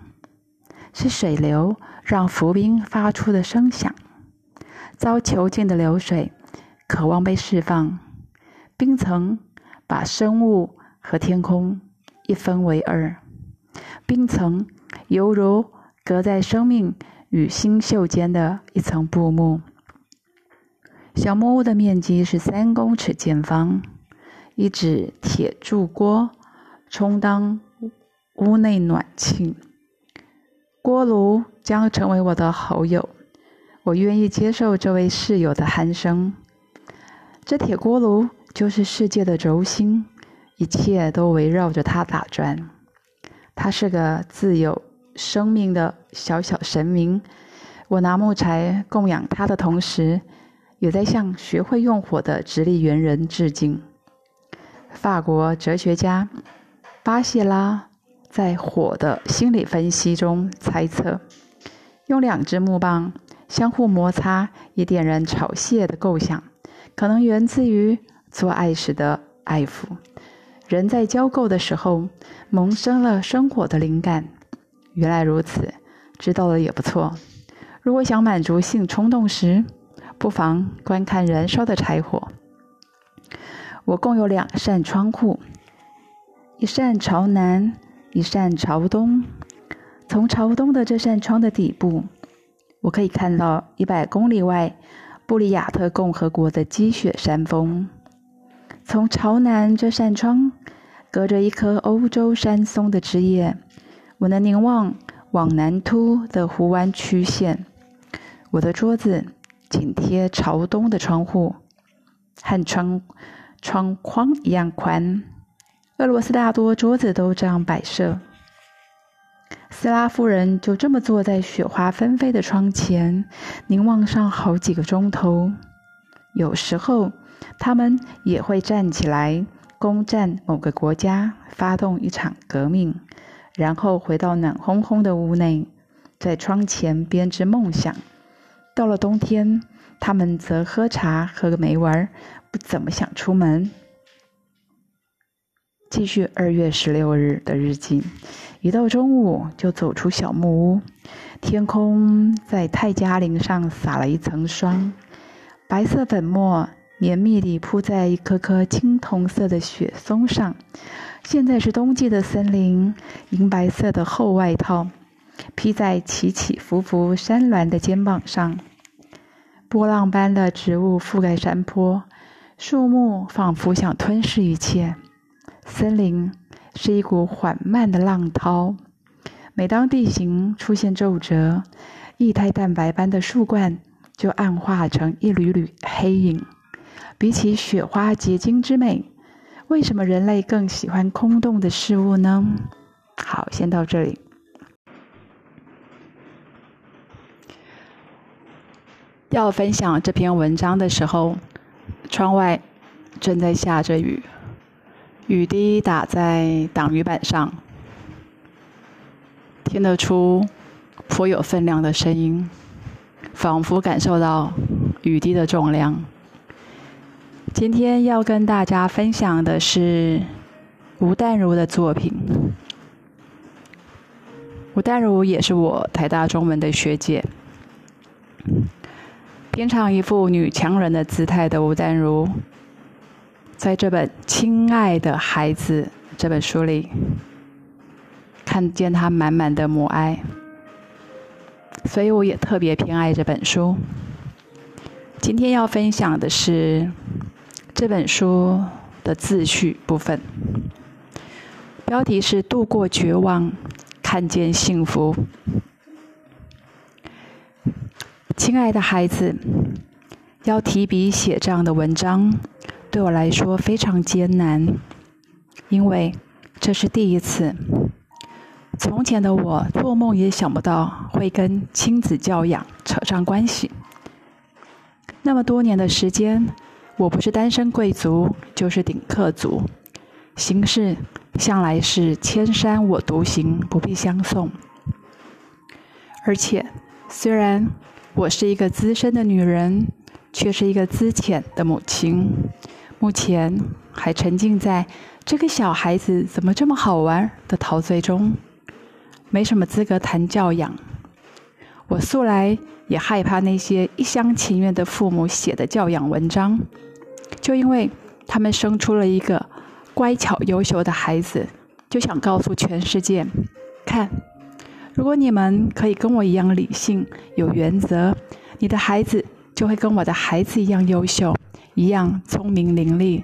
是水流让浮冰发出的声响。遭囚禁的流水，渴望被释放。冰层把生物和天空一分为二，冰层犹如隔在生命与星宿间的一层布幕。小木屋的面积是三公尺见方，一只铁铸锅充当屋内暖气，锅炉将成为我的好友。我愿意接受这位室友的鼾声。这铁锅炉就是世界的轴心，一切都围绕着他打转。他是个自有生命的小小神明。我拿木材供养他的同时，也在向学会用火的直立猿人致敬。法国哲学家巴谢拉在火的心理分析中猜测，用两只木棒。相互摩擦以点燃炒蟹的构想，可能源自于做爱时的爱抚。人在交媾的时候萌生了生火的灵感。原来如此，知道了也不错。如果想满足性冲动时，不妨观看燃烧的柴火。我共有两扇窗户，一扇朝南，一扇朝东。从朝东的这扇窗的底部。我可以看到一百公里外布里亚特共和国的积雪山峰。从朝南这扇窗，隔着一棵欧洲山松的枝叶，我能凝望往南凸的湖湾曲线。我的桌子紧贴朝东的窗户，和窗窗框一样宽。俄罗斯大多桌子都这样摆设。斯拉夫人就这么坐在雪花纷飞的窗前，凝望上好几个钟头。有时候，他们也会站起来攻占某个国家，发动一场革命，然后回到暖烘烘的屋内，在窗前编织梦想。到了冬天，他们则喝茶、喝个没完，不怎么想出门。继续二月十六日的日记。一到中午，就走出小木屋。天空在泰加林上撒了一层霜，白色粉末绵密地铺在一颗颗青铜色的雪松上。现在是冬季的森林，银白色的厚外套披在起起伏伏山峦的肩膀上。波浪般的植物覆盖山坡，树木仿佛想吞噬一切。森林。是一股缓慢的浪涛。每当地形出现皱褶，液态蛋白般的树冠就暗化成一缕缕黑影。比起雪花结晶之美，为什么人类更喜欢空洞的事物呢？好，先到这里。要分享这篇文章的时候，窗外正在下着雨。雨滴打在挡雨板上，听得出颇有分量的声音，仿佛感受到雨滴的重量。今天要跟大家分享的是吴淡如的作品。吴淡如也是我台大中文的学姐，平常一副女强人的姿态的吴淡如。在这本《亲爱的孩子》这本书里，看见她满满的母爱，所以我也特别偏爱这本书。今天要分享的是这本书的自序部分，标题是“度过绝望，看见幸福”。亲爱的孩子，要提笔写这样的文章。对我来说非常艰难，因为这是第一次。从前的我做梦也想不到会跟亲子教养扯上关系。那么多年的时间，我不是单身贵族，就是顶客族，行事向来是千山我独行，不必相送。而且，虽然我是一个资深的女人，却是一个资浅的母亲。目前还沉浸在这个小孩子怎么这么好玩的陶醉中，没什么资格谈教养。我素来也害怕那些一厢情愿的父母写的教养文章，就因为他们生出了一个乖巧优秀的孩子，就想告诉全世界：看。如果你们可以跟我一样理性、有原则，你的孩子就会跟我的孩子一样优秀，一样聪明伶俐，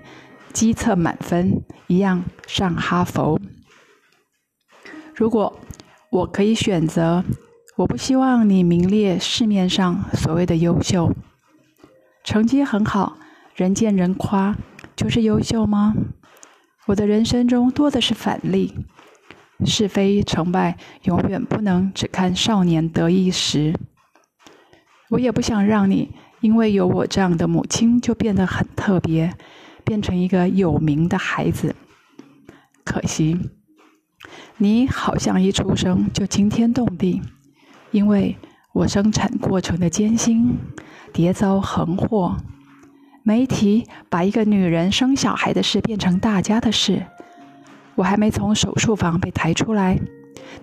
机测满分，一样上哈佛。如果我可以选择，我不希望你名列市面上所谓的优秀，成绩很好，人见人夸，就是优秀吗？我的人生中多的是反例。是非成败，永远不能只看少年得意时。我也不想让你因为有我这样的母亲就变得很特别，变成一个有名的孩子。可惜，你好像一出生就惊天动地，因为我生产过程的艰辛，迭遭横祸。媒体把一个女人生小孩的事变成大家的事。我还没从手术房被抬出来，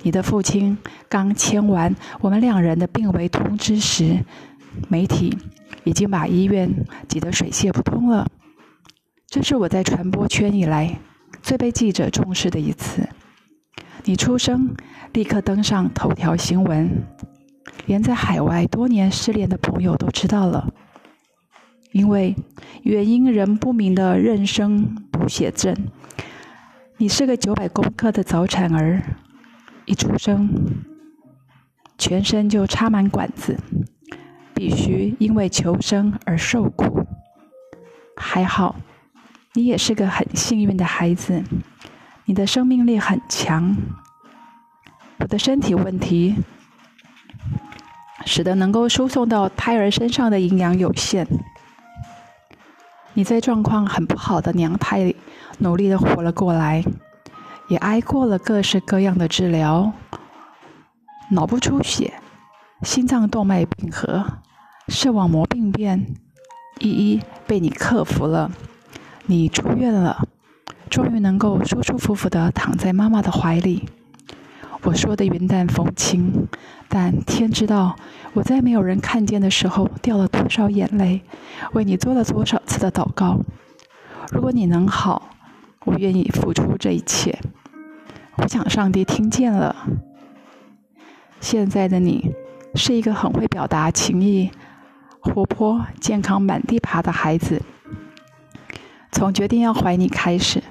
你的父亲刚签完我们两人的病危通知时，媒体已经把医院挤得水泄不通了。这是我在传播圈以来最被记者重视的一次。你出生立刻登上头条新闻，连在海外多年失联的朋友都知道了，因为原因仍不明的妊娠读写症。你是个九百公克的早产儿，一出生，全身就插满管子，必须因为求生而受苦。还好，你也是个很幸运的孩子，你的生命力很强。我的身体问题，使得能够输送到胎儿身上的营养有限。你在状况很不好的娘胎里。努力的活了过来，也挨过了各式各样的治疗，脑部出血、心脏动脉闭合、视网膜病变，一一被你克服了。你出院了，终于能够舒舒服服的躺在妈妈的怀里。我说的云淡风轻，但天知道我在没有人看见的时候掉了多少眼泪，为你做了多少次的祷告。如果你能好。我愿意付出这一切。我想上帝听见了。现在的你是一个很会表达情意、活泼、健康、满地爬的孩子。从决定要怀你开始，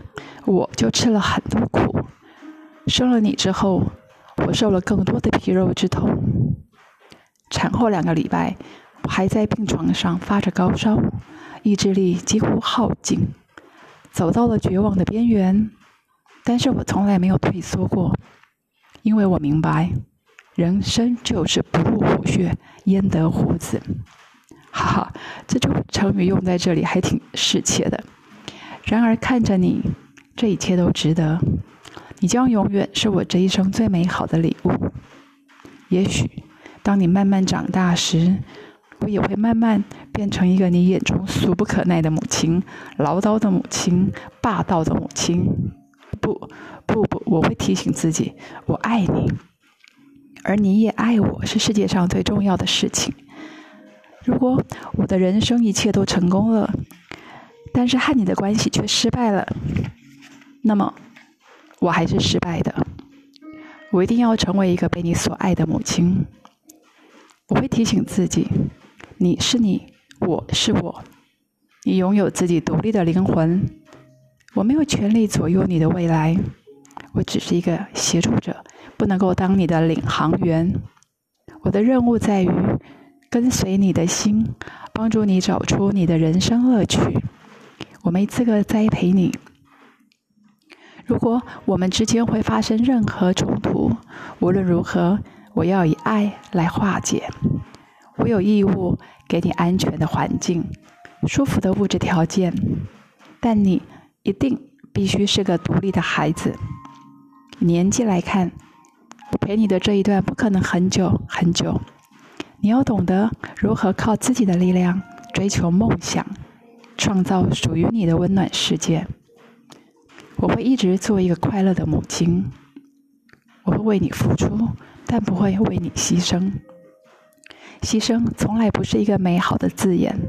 我就吃了很多苦。生了你之后，我受了更多的皮肉之痛。产后两个礼拜，我还在病床上发着高烧，意志力几乎耗尽。走到了绝望的边缘，但是我从来没有退缩过，因为我明白，人生就是不入虎穴，焉得虎子。哈哈，这种成语用在这里还挺适切的。然而看着你，这一切都值得。你将永远是我这一生最美好的礼物。也许，当你慢慢长大时。我也会慢慢变成一个你眼中俗不可耐的母亲，唠叨的母亲，霸道的母亲。不，不不，我会提醒自己，我爱你，而你也爱我，是世界上最重要的事情。如果我的人生一切都成功了，但是和你的关系却失败了，那么我还是失败的。我一定要成为一个被你所爱的母亲。我会提醒自己。你是你，我是我。你拥有自己独立的灵魂，我没有权利左右你的未来。我只是一个协助者，不能够当你的领航员。我的任务在于跟随你的心，帮助你找出你的人生乐趣。我没资格栽培你。如果我们之间会发生任何冲突，无论如何，我要以爱来化解。我有义务给你安全的环境、舒服的物质条件，但你一定必须是个独立的孩子。年纪来看，我陪你的这一段不可能很久很久。你要懂得如何靠自己的力量追求梦想，创造属于你的温暖世界。我会一直做一个快乐的母亲，我会为你付出，但不会为你牺牲。牺牲从来不是一个美好的字眼，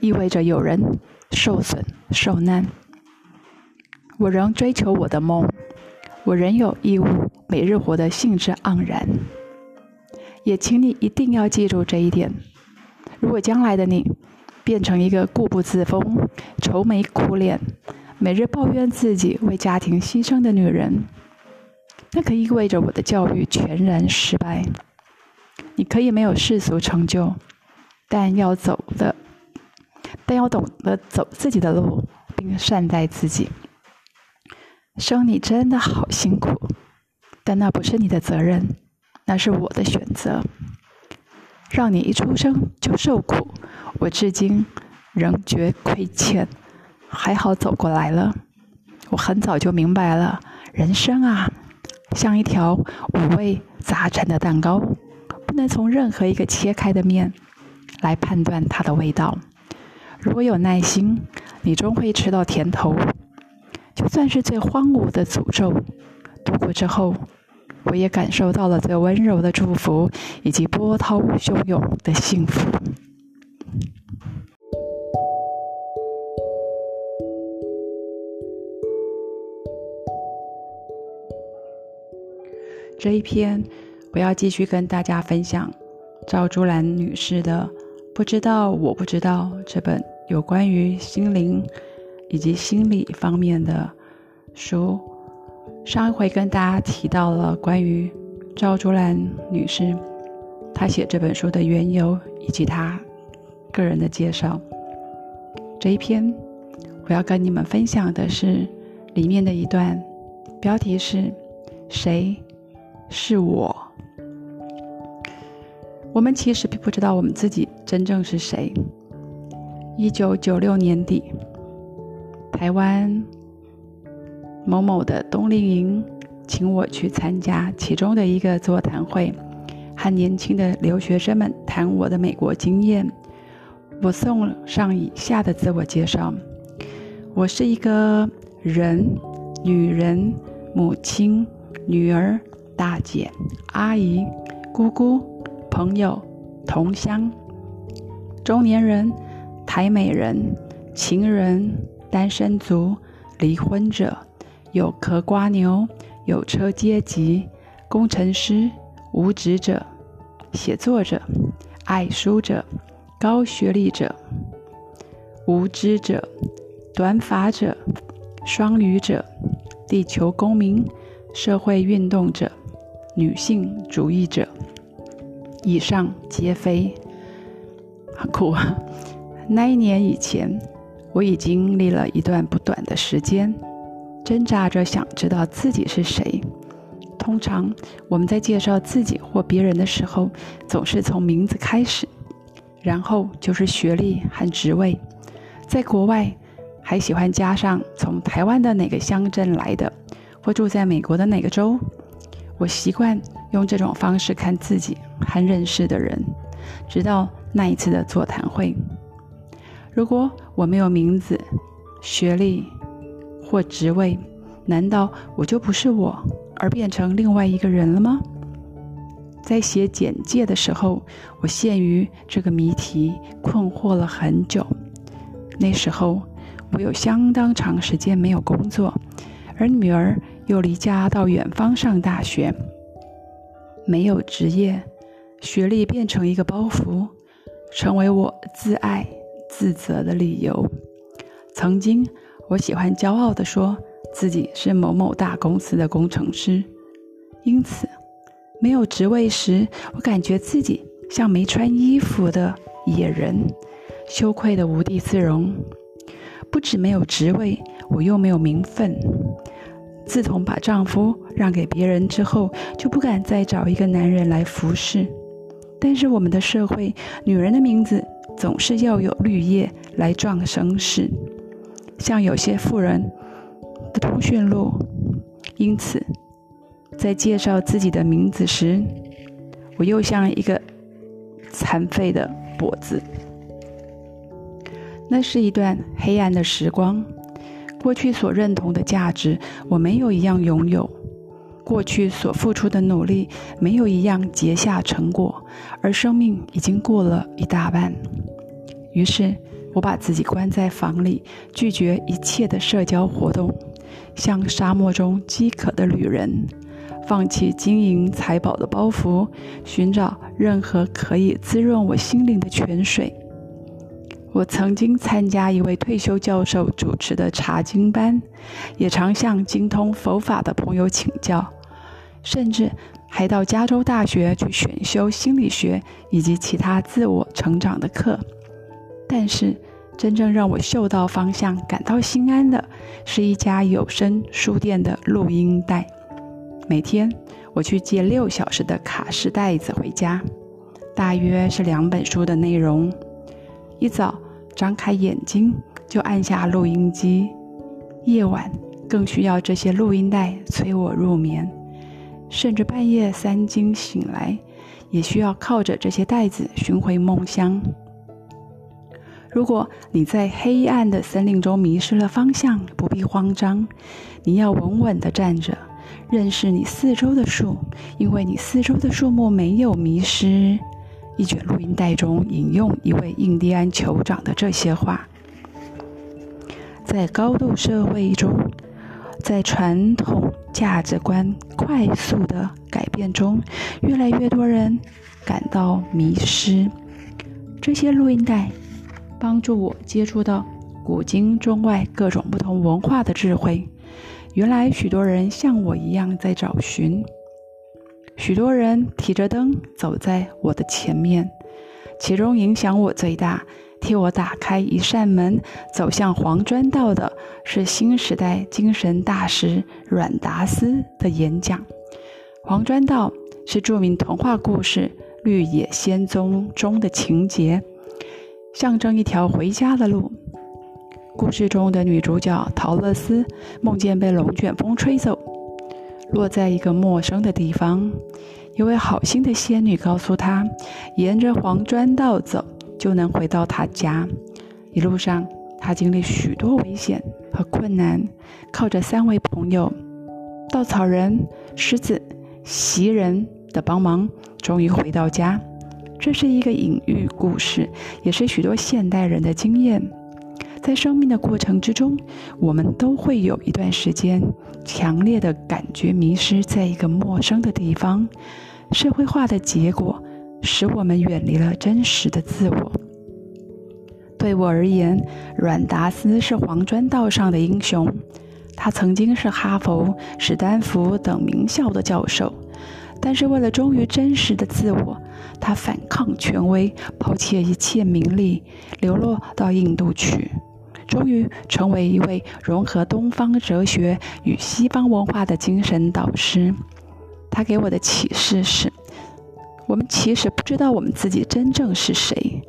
意味着有人受损受难。我仍追求我的梦，我仍有义务每日活得兴致盎然。也请你一定要记住这一点。如果将来的你变成一个固步自封、愁眉苦脸，每日抱怨自己为家庭牺牲的女人，那可意味着我的教育全然失败。你可以没有世俗成就，但要走的，但要懂得走自己的路，并善待自己。生你真的好辛苦，但那不是你的责任，那是我的选择。让你一出生就受苦，我至今仍觉亏欠。还好走过来了，我很早就明白了，人生啊，像一条五味杂陈的蛋糕，不能从任何一个切开的面来判断它的味道。如果有耐心，你终会吃到甜头。就算是最荒芜的诅咒，度过之后，我也感受到了最温柔的祝福以及波涛汹涌的幸福。这一篇，我要继续跟大家分享赵竹兰女士的《不知道我不知道》这本有关于心灵以及心理方面的书。上一回跟大家提到了关于赵竹兰女士她写这本书的缘由以及她个人的介绍。这一篇，我要跟你们分享的是里面的一段，标题是“谁”。是我。我们其实并不知道我们自己真正是谁。一九九六年底，台湾某某的冬令营，请我去参加其中的一个座谈会，和年轻的留学生们谈我的美国经验。我送上以下的自我介绍：我是一个人，女人，母亲，女儿。大姐、阿姨、姑姑、朋友、同乡、中年人、台美人、情人、单身族、离婚者、有壳瓜牛、有车阶级、工程师、无职者、写作者、爱书者、高学历者、无知者、短发者、双语者、地球公民、社会运动者。女性主义者，以上皆非。很酷啊。那一年以前，我已经历了一段不短的时间，挣扎着想知道自己是谁。通常我们在介绍自己或别人的时候，总是从名字开始，然后就是学历和职位。在国外，还喜欢加上从台湾的哪个乡镇来的，或住在美国的哪个州。我习惯用这种方式看自己和认识的人，直到那一次的座谈会。如果我没有名字、学历或职位，难道我就不是我，而变成另外一个人了吗？在写简介的时候，我陷于这个谜题困惑了很久。那时候，我有相当长时间没有工作，而女儿。又离家到远方上大学，没有职业，学历变成一个包袱，成为我自爱自责的理由。曾经，我喜欢骄傲地说自己是某某大公司的工程师，因此，没有职位时，我感觉自己像没穿衣服的野人，羞愧的无地自容。不止没有职位，我又没有名分。自从把丈夫让给别人之后，就不敢再找一个男人来服侍。但是我们的社会，女人的名字总是要有绿叶来壮声势，像有些富人的通讯录。因此，在介绍自己的名字时，我又像一个残废的跛子。那是一段黑暗的时光。过去所认同的价值，我没有一样拥有；过去所付出的努力，没有一样结下成果。而生命已经过了一大半。于是，我把自己关在房里，拒绝一切的社交活动，像沙漠中饥渴的旅人，放弃金银财宝的包袱，寻找任何可以滋润我心灵的泉水。我曾经参加一位退休教授主持的查经班，也常向精通佛法的朋友请教，甚至还到加州大学去选修心理学以及其他自我成长的课。但是，真正让我嗅到方向、感到心安的，是一家有声书店的录音带。每天，我去借六小时的卡式袋子回家，大约是两本书的内容。一早张开眼睛就按下录音机，夜晚更需要这些录音带催我入眠，甚至半夜三更醒来，也需要靠着这些袋子寻回梦乡。如果你在黑暗的森林中迷失了方向，不必慌张，你要稳稳地站着，认识你四周的树，因为你四周的树木没有迷失。一卷录音带中引用一位印第安酋长的这些话：在高度社会中，在传统价值观快速的改变中，越来越多人感到迷失。这些录音带帮助我接触到古今中外各种不同文化的智慧。原来许多人像我一样在找寻。许多人提着灯走在我的前面，其中影响我最大、替我打开一扇门走向黄砖道的是新时代精神大师阮达斯的演讲。黄砖道是著名童话故事《绿野仙踪》中的情节，象征一条回家的路。故事中的女主角陶乐斯梦见被龙卷风吹走。落在一个陌生的地方，一位好心的仙女告诉她，沿着黄砖道走就能回到她家。一路上，她经历许多危险和困难，靠着三位朋友——稻草人、狮子、袭人的帮忙，终于回到家。这是一个隐喻故事，也是许多现代人的经验。在生命的过程之中，我们都会有一段时间强烈的感觉迷失在一个陌生的地方。社会化的结果使我们远离了真实的自我。对我而言，阮达斯是黄砖道上的英雄。他曾经是哈佛、史丹福等名校的教授，但是为了忠于真实的自我，他反抗权威，抛弃一切名利，流落到印度去。终于成为一位融合东方哲学与西方文化的精神导师。他给我的启示是：我们其实不知道我们自己真正是谁。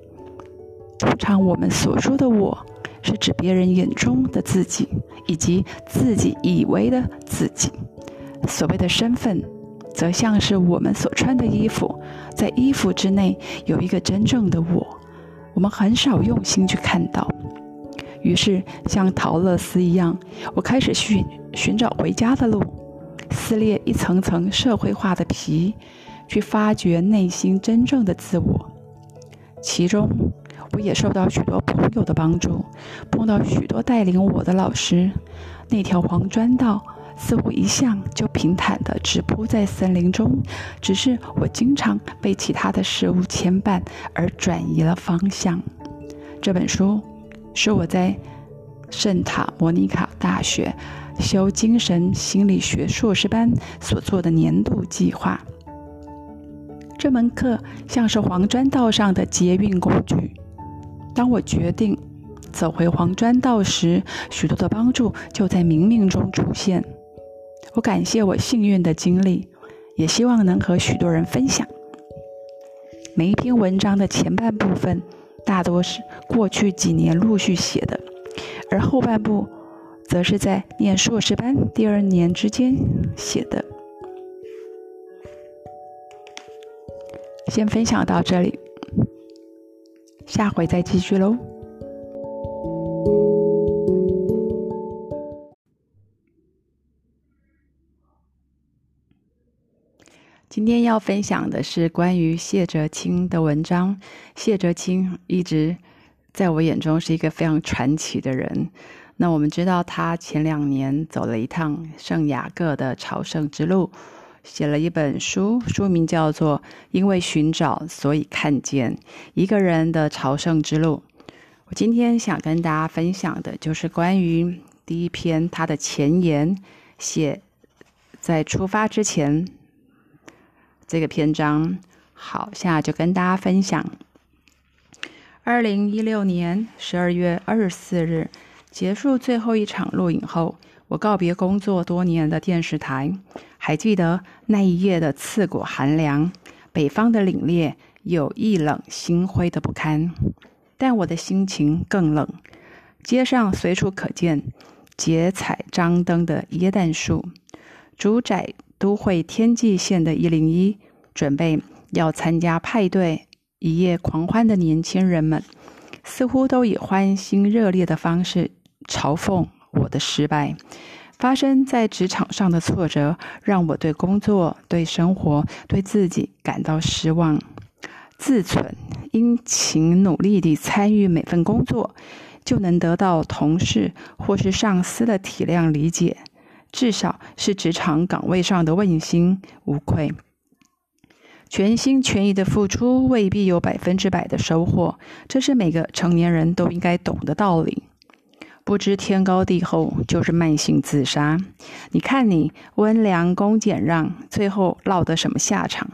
通常我们所说的“我”，是指别人眼中的自己，以及自己以为的自己。所谓的身份，则像是我们所穿的衣服，在衣服之内有一个真正的我，我们很少用心去看到。于是，像陶乐斯一样，我开始寻寻找回家的路，撕裂一层层社会化的皮，去发掘内心真正的自我。其中，我也受到许多朋友的帮助，碰到许多带领我的老师。那条黄砖道似乎一向就平坦地直铺在森林中，只是我经常被其他的事物牵绊而转移了方向。这本书。是我在圣塔莫尼卡大学修精神心理学硕士班所做的年度计划。这门课像是黄砖道上的捷运工具。当我决定走回黄砖道时，许多的帮助就在冥冥中出现。我感谢我幸运的经历也希望能和许多人分享。每一篇文章的前半部分大多是过去几年陆续写的而后半部则是在念硕士班第二年之间写的。先分享到这里下回再继续喽。今天要分享的是关于谢哲青的文章。谢哲青一直在我眼中是一个非常传奇的人。那我们知道，他前两年走了一趟圣雅各的朝圣之路，写了一本书，书名叫做《因为寻找，所以看见一个人的朝圣之路》。我今天想跟大家分享的就是关于第一篇他的前言，写在出发之前。这个篇章，好，现在就跟大家分享。二零一六年十二月二十四日结束最后一场录影后，我告别工作多年的电视台。还记得那一夜的刺骨寒凉，北方的凛冽有一冷心灰的不堪。但我的心情更冷。街上随处可见结彩张灯的椰蛋树，主宰。都会天际线的一零一，准备要参加派对一夜狂欢的年轻人们，似乎都以欢欣热烈的方式嘲讽我的失败。发生在职场上的挫折，让我对工作、对生活、对自己感到失望。自存殷勤努力地参与每份工作，就能得到同事或是上司的体谅理解。至少是职场岗位上的问心无愧，全心全意的付出未必有百分之百的收获，这是每个成年人都应该懂的道理。不知天高地厚，就是慢性自杀。你看你温良恭俭让，最后落得什么下场？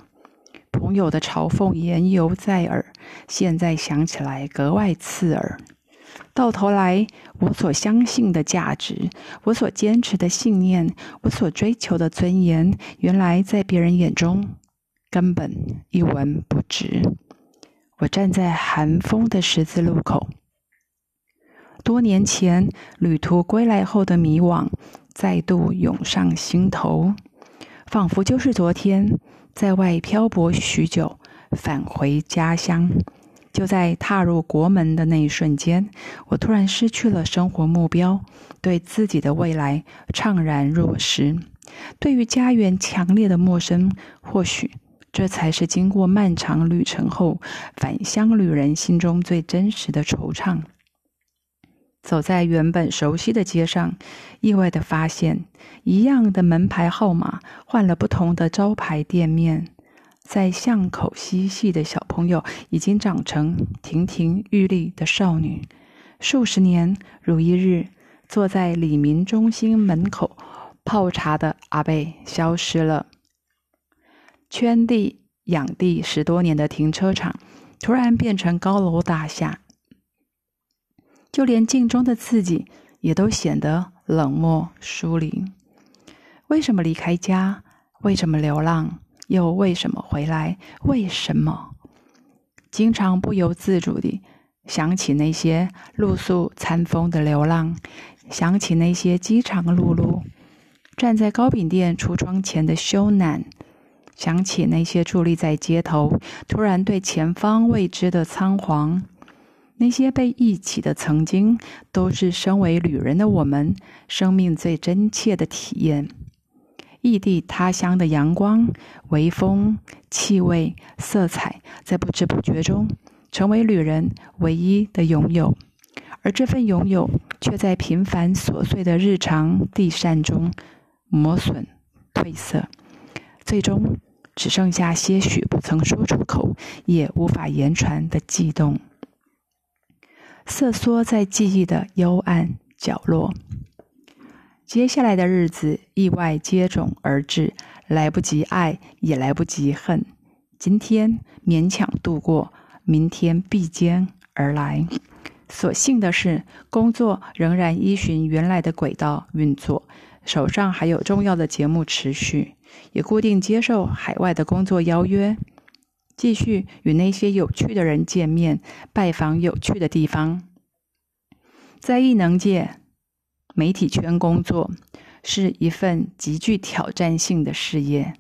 朋友的嘲讽言犹在耳，现在想起来格外刺耳。到头来，我所相信的价值，我所坚持的信念，我所追求的尊严，原来在别人眼中根本一文不值。我站在寒风的十字路口，多年前旅途归来后的迷惘再度涌上心头，仿佛就是昨天在外漂泊许久，返回家乡。就在踏入国门的那一瞬间，我突然失去了生活目标，对自己的未来怅然若失。对于家园强烈的陌生，或许这才是经过漫长旅程后返乡旅人心中最真实的惆怅。走在原本熟悉的街上，意外的发现，一样的门牌号码换了不同的招牌店面。在巷口嬉戏的小朋友，已经长成亭亭玉立的少女。数十年如一日，坐在李明中心门口泡茶的阿贝消失了。圈地养地十多年的停车场，突然变成高楼大厦。就连镜中的自己，也都显得冷漠疏离。为什么离开家？为什么流浪？又为什么回来？为什么经常不由自主地想起那些露宿餐风的流浪，想起那些饥肠辘辘站在糕饼店橱窗前的羞赧，想起那些伫立在街头突然对前方未知的仓皇，那些被忆起的曾经，都是身为旅人的我们生命最真切的体验。异地他乡的阳光、微风、气味、色彩，在不知不觉中成为旅人唯一的拥有，而这份拥有却在平凡琐碎的日常地扇中磨损、褪色，最终只剩下些许不曾说出口、也无法言传的悸动，瑟缩在记忆的幽暗角落。接下来的日子，意外接踵而至，来不及爱，也来不及恨。今天勉强度过，明天必将而来。所幸的是，工作仍然依循原来的轨道运作，手上还有重要的节目持续，也固定接受海外的工作邀约，继续与那些有趣的人见面，拜访有趣的地方，在异能界。媒体圈工作是一份极具挑战性的事业，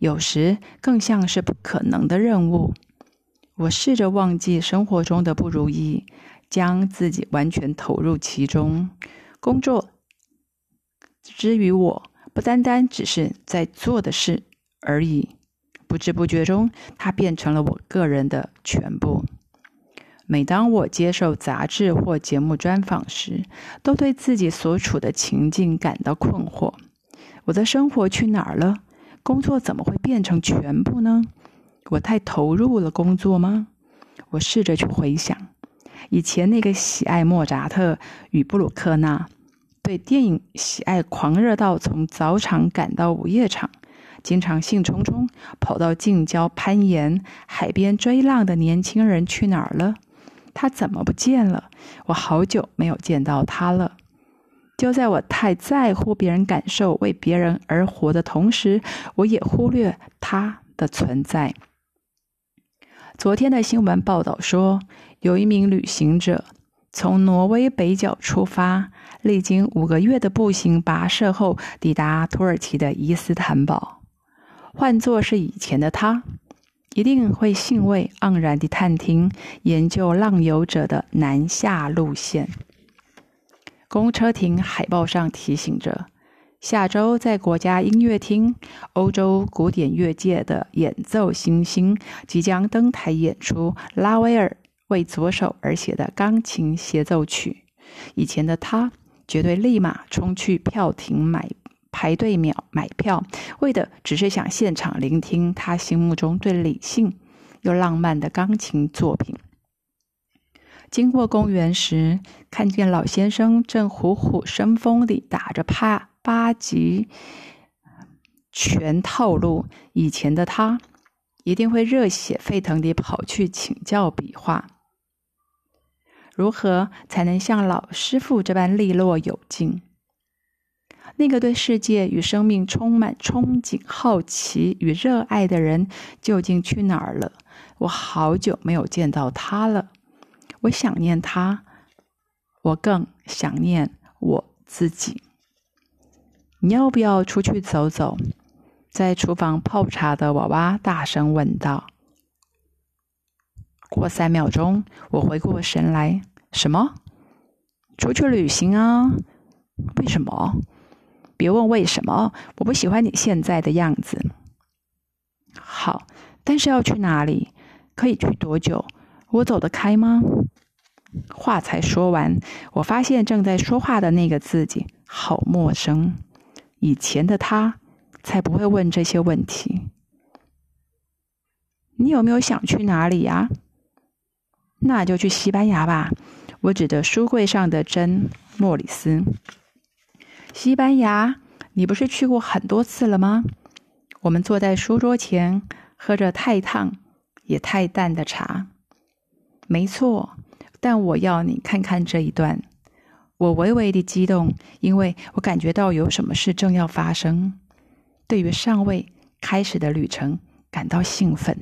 有时更像是不可能的任务。我试着忘记生活中的不如意，将自己完全投入其中。工作之于我，不单单只是在做的事而已。不知不觉中，它变成了我个人的全部。每当我接受杂志或节目专访时，都对自己所处的情境感到困惑：我的生活去哪儿了？工作怎么会变成全部呢？我太投入了工作吗？我试着去回想，以前那个喜爱莫扎特与布鲁克纳，对电影喜爱狂热到从早场赶到午夜场，经常兴冲冲跑到近郊攀岩、海边追浪的年轻人去哪儿了？他怎么不见了？我好久没有见到他了。就在我太在乎别人感受、为别人而活的同时，我也忽略他的存在。昨天的新闻报道说，有一名旅行者从挪威北角出发，历经五个月的步行跋涉后，抵达土耳其的伊斯坦堡。换作是以前的他。一定会兴味盎然地探听、研究浪游者的南下路线。公车亭海报上提醒着：下周在国家音乐厅，欧洲古典乐界的演奏新星即将登台演出拉威尔为左手而写的钢琴协奏曲。以前的他绝对立马冲去票亭买。排队秒买票，为的只是想现场聆听他心目中最理性又浪漫的钢琴作品。经过公园时，看见老先生正虎虎生风地打着帕八级拳套路。以前的他一定会热血沸腾地跑去请教笔画，如何才能像老师傅这般利落有劲？那个对世界与生命充满憧憬、好奇与热爱的人究竟去哪儿了？我好久没有见到他了，我想念他，我更想念我自己。你要不要出去走走？在厨房泡茶的娃娃大声问道。过三秒钟，我回过神来：什么？出去旅行啊？为什么？别问为什么，我不喜欢你现在的样子。好，但是要去哪里？可以去多久？我走得开吗？话才说完，我发现正在说话的那个自己好陌生。以前的他才不会问这些问题。你有没有想去哪里呀？那就去西班牙吧。我指着书柜上的真莫里斯。西班牙，你不是去过很多次了吗？我们坐在书桌前，喝着太烫也太淡的茶。没错，但我要你看看这一段。我微微的激动，因为我感觉到有什么事正要发生。对于尚未开始的旅程感到兴奋。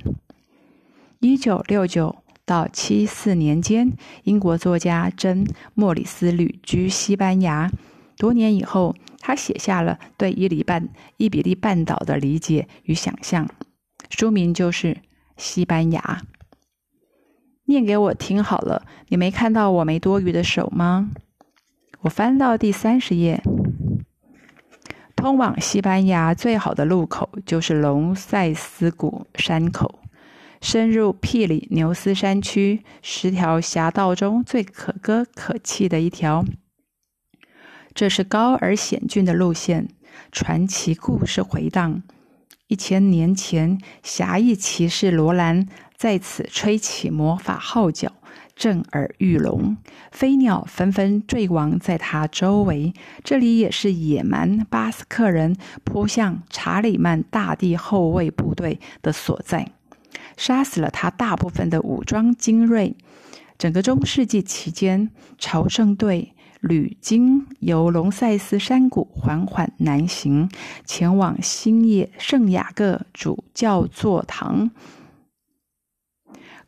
一九六九到七四年间，英国作家珍·莫里斯旅居西班牙。多年以后，他写下了对伊里半伊比利半岛的理解与想象，书名就是《西班牙》。念给我听好了，你没看到我没多余的手吗？我翻到第三十页。通往西班牙最好的路口就是龙塞斯谷山口，深入皮里牛斯山区十条峡道中最可歌可泣的一条。这是高而险峻的路线，传奇故事回荡。一千年前，侠义骑士罗兰在此吹起魔法号角，震耳欲聋，飞鸟纷纷坠亡在他周围。这里也是野蛮巴斯克人扑向查理曼大帝后卫部队的所在，杀死了他大部分的武装精锐。整个中世纪期间，朝圣队。旅经由龙塞斯山谷缓缓南行，前往新野圣雅各主教座堂，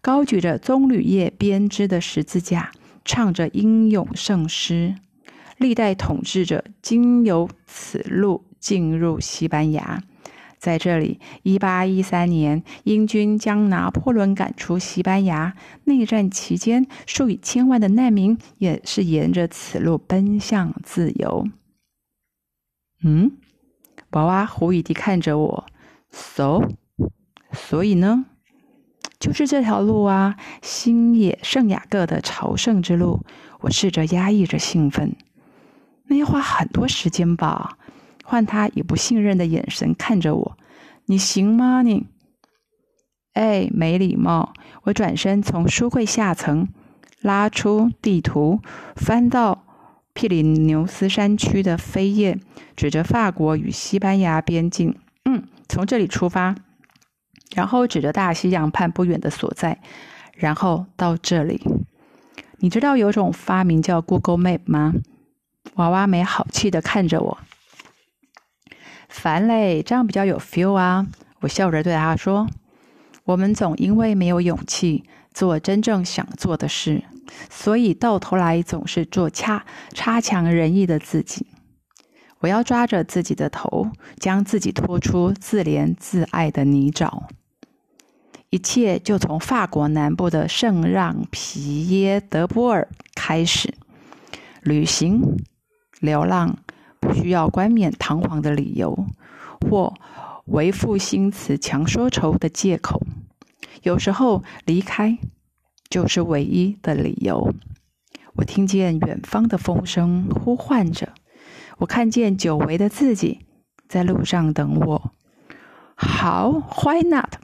高举着棕榈叶编织的十字架，唱着英勇圣诗。历代统治者经由此路进入西班牙，在这里，一八一三年，英军将拿破仑赶出西班牙。内战期间，数以千万的难民也是沿着此路奔向自由。嗯，娃娃狐疑地看着我。So，所以呢，就是这条路啊，新野圣雅各的朝圣之路。我试着压抑着兴奋。那要花很多时间吧？换他以不信任的眼神看着我，你行吗？你，哎，没礼貌！我转身从书柜下层拉出地图，翻到皮里牛斯山区的扉页，指着法国与西班牙边境。嗯，从这里出发，然后指着大西洋畔不远的所在，然后到这里。你知道有种发明叫 Google Map 吗？娃娃没好气的看着我。烦嘞，这样比较有 feel 啊！我笑着对他说：“我们总因为没有勇气做真正想做的事，所以到头来总是做差差强人意的自己。我要抓着自己的头，将自己拖出自怜自爱的泥沼。一切就从法国南部的圣让皮耶德波尔开始，旅行、流浪。”不需要冠冕堂皇的理由，或为赋新词强说愁的借口。有时候离开就是唯一的理由。我听见远方的风声呼唤着，我看见久违的自己在路上等我。好，Why not？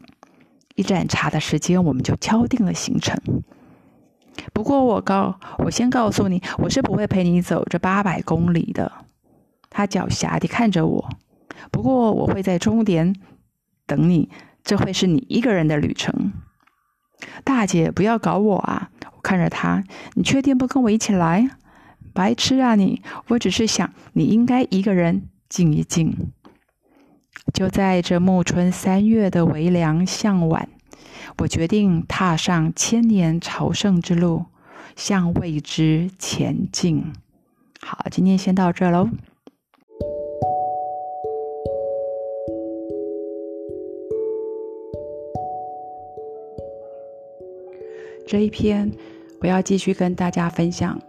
一盏茶的时间，我们就敲定了行程。不过我告，我先告诉你，我是不会陪你走这八百公里的。他狡黠地看着我，不过我会在终点等你，这会是你一个人的旅程。大姐，不要搞我啊！我看着他，你确定不跟我一起来？白痴啊你！我只是想，你应该一个人静一静。就在这暮春三月的微凉向晚，我决定踏上千年朝圣之路，向未知前进。好，今天先到这喽。这一篇，我要继续跟大家分享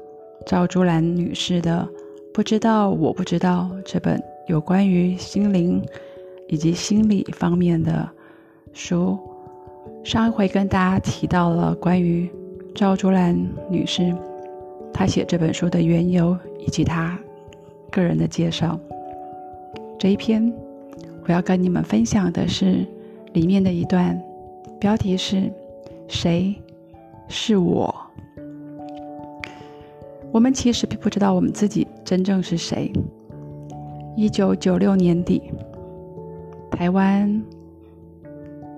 赵竹兰女士的《不知道我不知道》这本有关于心灵以及心理方面的书。上一回跟大家提到了关于赵竹兰女士她写这本书的缘由以及她个人的介绍。这一篇，我要跟你们分享的是里面的一段，标题是“谁”。是我。我们其实并不知道我们自己真正是谁。一九九六年底，台湾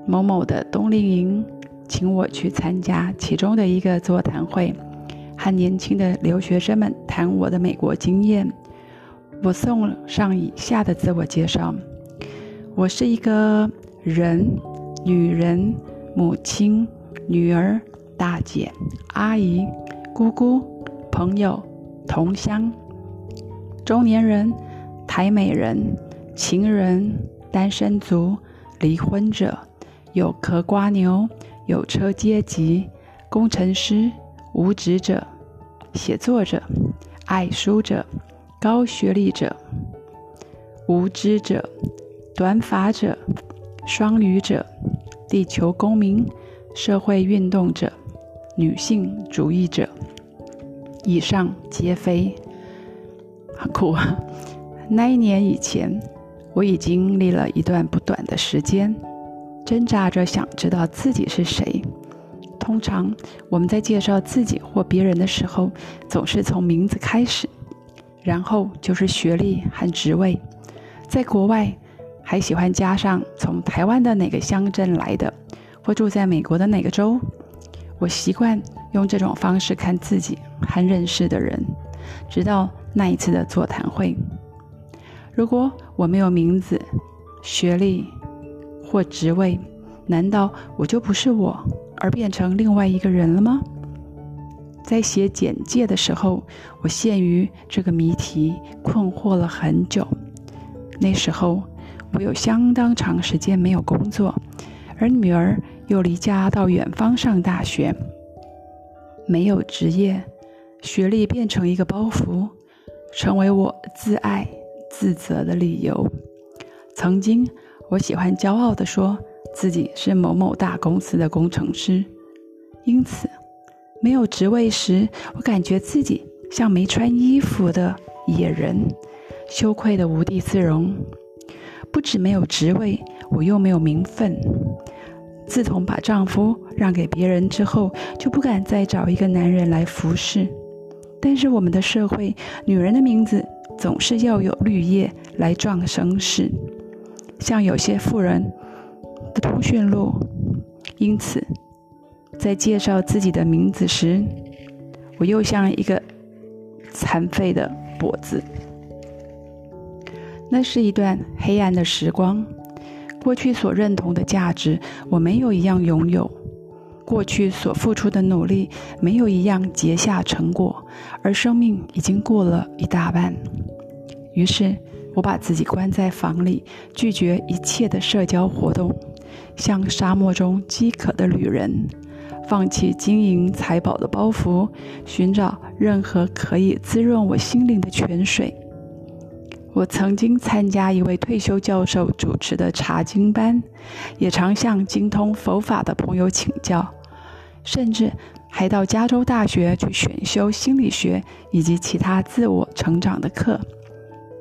某某的冬令营请我去参加其中的一个座谈会，和年轻的留学生们谈我的美国经验。我送上以下的自我介绍：我是一个人，女人，母亲，女儿。大姐、阿姨、姑姑、朋友、同乡、中年人、台美人、情人、单身族、离婚者、有壳瓜牛、有车阶级、工程师、无职者、写作者、爱书者、高学历者、无知者、短发者、双语者、地球公民、社会运动者。女性主义者，以上皆非。很酷啊！那一年以前，我已经历了一段不短的时间，挣扎着想知道自己是谁。通常我们在介绍自己或别人的时候，总是从名字开始，然后就是学历和职位。在国外，还喜欢加上从台湾的哪个乡镇来的，或住在美国的哪个州。我习惯用这种方式看自己和认识的人，直到那一次的座谈会。如果我没有名字、学历或职位，难道我就不是我，而变成另外一个人了吗？在写简介的时候，我陷于这个谜题困惑了很久。那时候，我有相当长时间没有工作，而女儿又离家到远方上大学，没有职业，学历变成一个包袱，成为我自爱自责的理由。曾经，我喜欢骄傲地说自己是某某大公司的工程师，因此，没有职位时，我感觉自己像没穿衣服的野人，羞愧的无地自容。不止没有职位，我又没有名分。自从把丈夫让给别人之后，就不敢再找一个男人来服侍。但是我们的社会，女人的名字总是要有绿叶来壮声势，像有些富人的通讯录。因此，在介绍自己的名字时，我又像一个残废的跛子。那是一段黑暗的时光。过去所认同的价值，我没有一样拥有；过去所付出的努力，没有一样结下成果。而生命已经过了一大半。于是，我把自己关在房里，拒绝一切的社交活动，像沙漠中饥渴的旅人，放弃金银财宝的包袱，寻找任何可以滋润我心灵的泉水。我曾经参加一位退休教授主持的查经班，也常向精通佛法的朋友请教，甚至还到加州大学去选修心理学以及其他自我成长的课。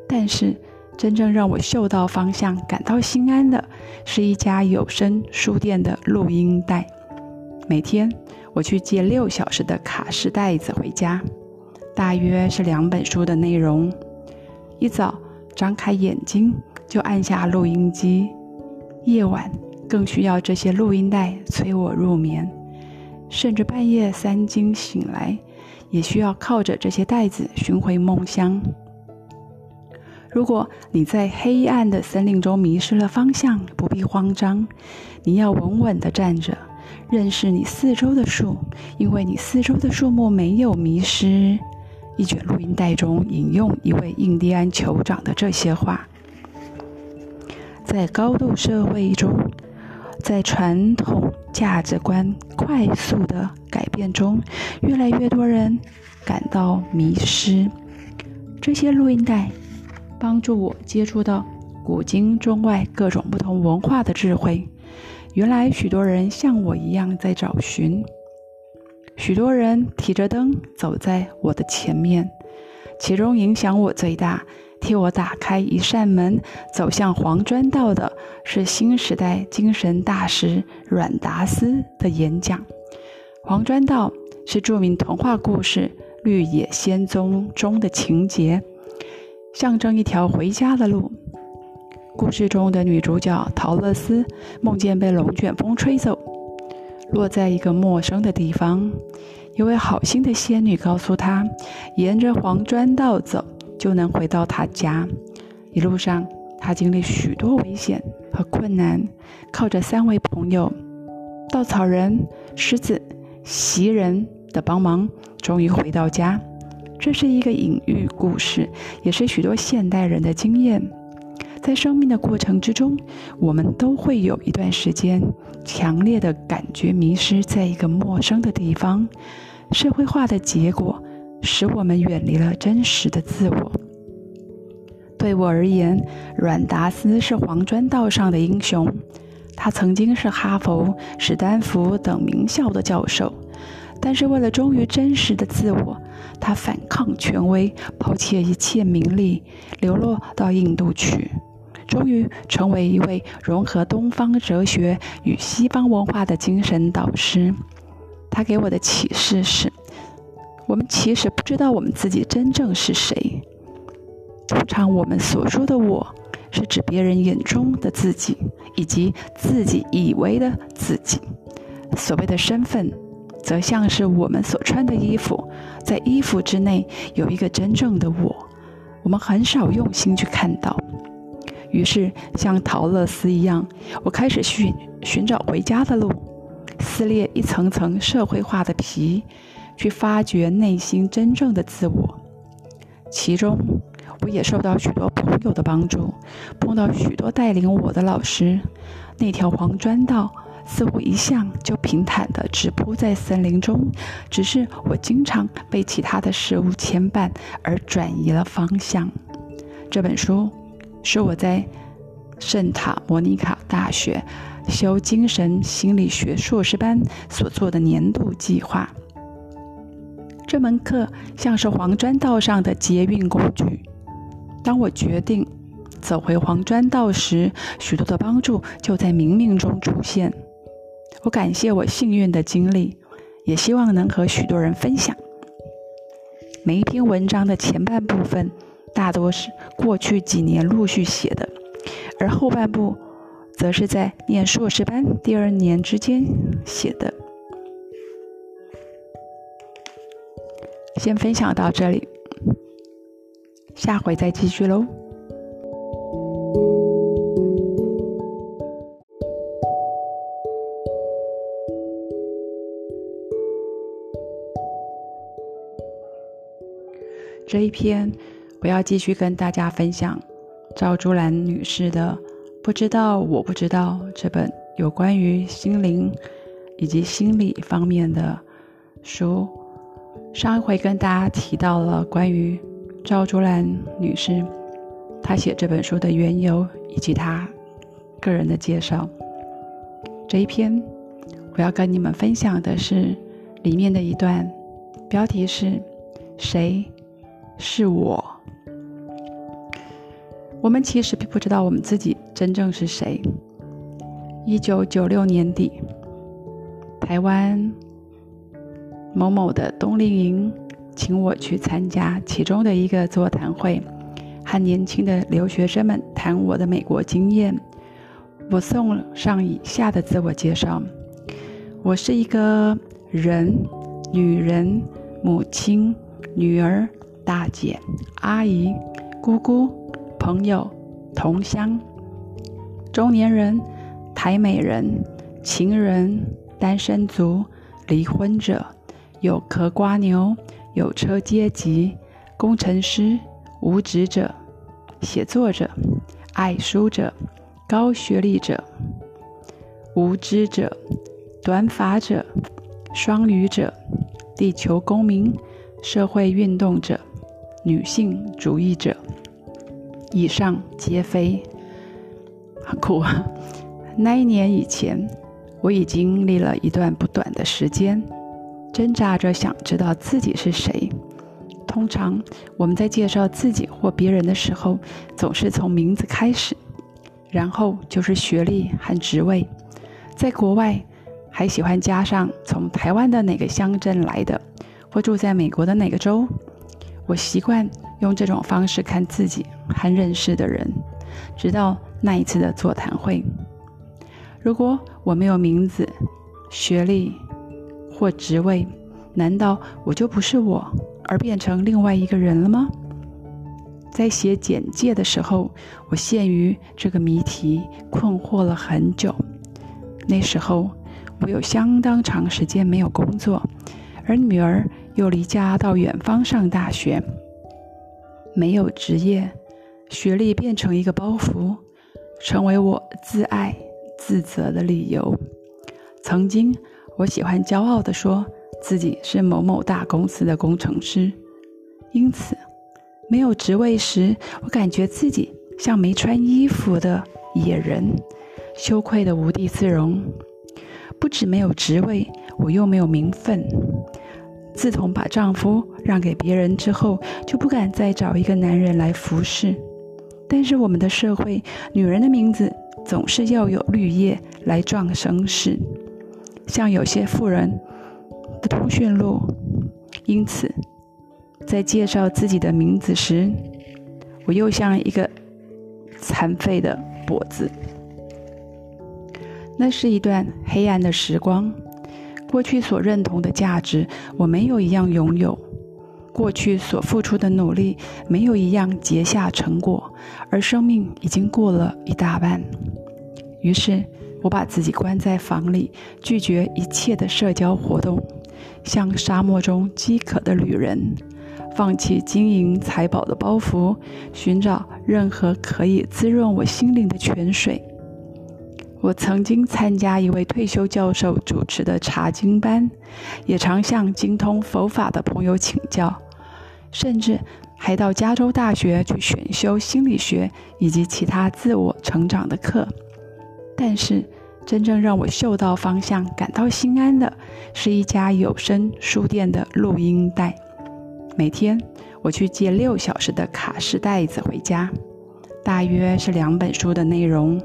但是，真正让我嗅到方向、感到心安的，是一家有声书店的录音带。每天，我去借六小时的卡式袋子回家，大约是两本书的内容。一早张开眼睛就按下录音机，夜晚更需要这些录音带催我入眠，甚至半夜三更醒来，也需要靠着这些袋子寻回梦乡。如果你在黑暗的森林中迷失了方向，不必慌张，你要稳稳地站着，认识你四周的树，因为你四周的树木没有迷失。一卷录音带中引用一位印第安酋长的这些话：在高度社会中，在传统价值观快速的改变中，越来越多人感到迷失。这些录音带帮助我接触到古今中外各种不同文化的智慧。原来许多人像我一样在找寻。许多人提着灯走在我的前面，其中影响我最大、替我打开一扇门走向黄砖道的是新时代精神大师阮达斯的演讲。黄砖道是著名童话故事《绿野仙踪》中的情节，象征一条回家的路。故事中的女主角陶乐斯梦见被龙卷风吹走。落在一个陌生的地方，一位好心的仙女告诉他，沿着黄砖道走就能回到她家。一路上，他经历许多危险和困难，靠着三位朋友——稻草人、狮子、袭人的帮忙，终于回到家。这是一个隐喻故事，也是许多现代人的经验。在生命的过程之中，我们都会有一段时间，强烈的感觉迷失在一个陌生的地方。社会化的结果，使我们远离了真实的自我。对我而言，阮达斯是黄砖道上的英雄。他曾经是哈佛、史丹福等名校的教授，但是为了忠于真实的自我，他反抗权威，抛弃一切名利，流落到印度去。终于成为一位融合东方哲学与西方文化的精神导师。他给我的启示是：我们其实不知道我们自己真正是谁。通常我们所说的“我”，是指别人眼中的自己，以及自己以为的自己。所谓的身份，则像是我们所穿的衣服，在衣服之内有一个真正的我，我们很少用心去看到。于是，像陶乐斯一样，我开始寻寻找回家的路，撕裂一层层社会化的皮，去发掘内心真正的自我。其中，我也受到许多朋友的帮助，碰到许多带领我的老师。那条黄砖道似乎一向就平坦地直铺在森林中，只是我经常被其他的事物牵绊而转移了方向。这本书是我在圣塔莫尼卡大学修精神心理学硕士班所做的年度计划。这门课像是黄砖道上的捷运工具。当我决定走回黄砖道时，许多的帮助就在冥冥中出现。我感谢我幸运的经历，也希望能和许多人分享。每一篇文章的前半部分大多是过去几年陆续写的，而后半部则是在念硕士班第二年之间写的。先分享到这里，下回再继续喽。这一篇我要继续跟大家分享赵竹兰女士的《不知道我不知道》这本有关于心灵以及心理方面的书。上一回跟大家提到了关于赵竹兰女士，她写这本书的缘由以及她个人的介绍。这一篇我要跟你们分享的是里面的一段，标题是“谁是我”。我们其实并不知道我们自己真正是谁。一九九六年底，台湾。某某的冬令营，请我去参加其中的一个座谈会，和年轻的留学生们谈我的美国经验。我送上以下的自我介绍：我是一个人、女人、母亲、女儿、大姐、阿姨、姑姑、朋友、同乡、中年人、台美人、情人、单身族、离婚者。有壳瓜牛，有车阶级，工程师，无职者，写作者，爱书者，高学历者，无知者，短发者，双语者，地球公民，社会运动者，女性主义者，以上皆非。很酷啊！那一年以前，我已经历了一段不短的时间。挣扎着想知道自己是谁。通常我们在介绍自己或别人的时候，总是从名字开始，然后就是学历和职位。在国外，还喜欢加上从台湾的哪个乡镇来的，或住在美国的哪个州。我习惯用这种方式看自己和认识的人，直到那一次的座谈会。如果我没有名字、学历，或职位，难道我就不是我，而变成另外一个人了吗？在写简介的时候，我陷于这个谜题困惑了很久。那时候，我有相当长时间没有工作，而女儿又离家到远方上大学，没有职业，学历变成一个包袱，成为我自爱自责的理由。曾经。我喜欢骄傲地说自己是某某大公司的工程师，因此没有职位时，我感觉自己像没穿衣服的野人，羞愧的无地自容。不止没有职位，我又没有名分。自从把丈夫让给别人之后，就不敢再找一个男人来服侍。但是我们的社会，女人的名字总是要有绿叶来壮声势。像有些富人的通讯录，因此在介绍自己的名字时，我又像一个残废的跛子。那是一段黑暗的时光。过去所认同的价值，我没有一样拥有；过去所付出的努力，没有一样结下成果，而生命已经过了一大半。于是。我把自己关在房里，拒绝一切的社交活动，像沙漠中饥渴的旅人，放弃金银财宝的包袱，寻找任何可以滋润我心灵的泉水。我曾经参加一位退休教授主持的查经班，也常向精通佛法的朋友请教，甚至还到加州大学去选修心理学以及其他自我成长的课。但是，真正让我嗅到方向、感到心安的，是一家有声书店的录音带。每天，我去借六小时的卡式袋子回家，大约是两本书的内容。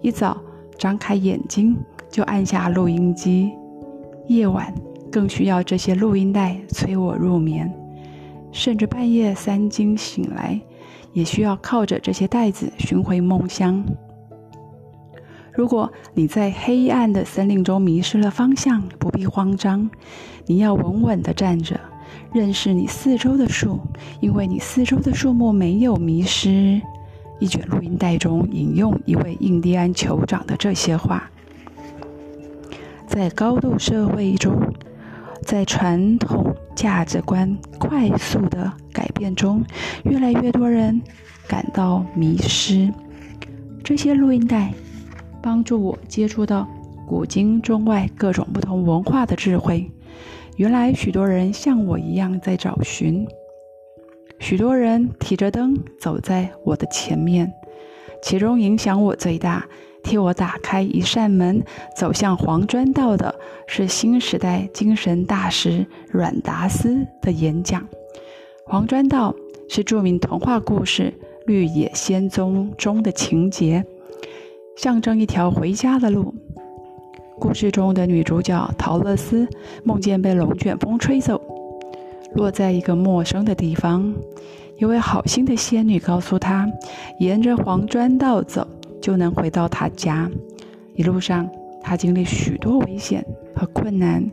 一早张开眼睛就按下录音机，夜晚更需要这些录音带催我入眠，甚至半夜三更醒来，也需要靠着这些袋子寻回梦乡。如果你在黑暗的森林中迷失了方向，不必慌张，你要稳稳地站着，认识你四周的树，因为你四周的树木没有迷失。一卷录音带中引用一位印第安酋长的这些话：在高度社会中，在传统价值观快速的改变中，越来越多人感到迷失。这些录音带帮助我接触到古今中外各种不同文化的智慧。原来许多人像我一样在找寻。许多人提着灯走在我的前面，其中影响我最大、替我打开一扇门走向黄砖道的是新时代精神大师阮达斯的演讲。黄砖道是著名童话故事《绿野仙踪》中的情节，象征一条回家的路。故事中的女主角陶乐斯梦见被龙卷风吹走。落在一个陌生的地方，一位好心的仙女告诉他，沿着黄砖道走就能回到她家。一路上，他经历许多危险和困难，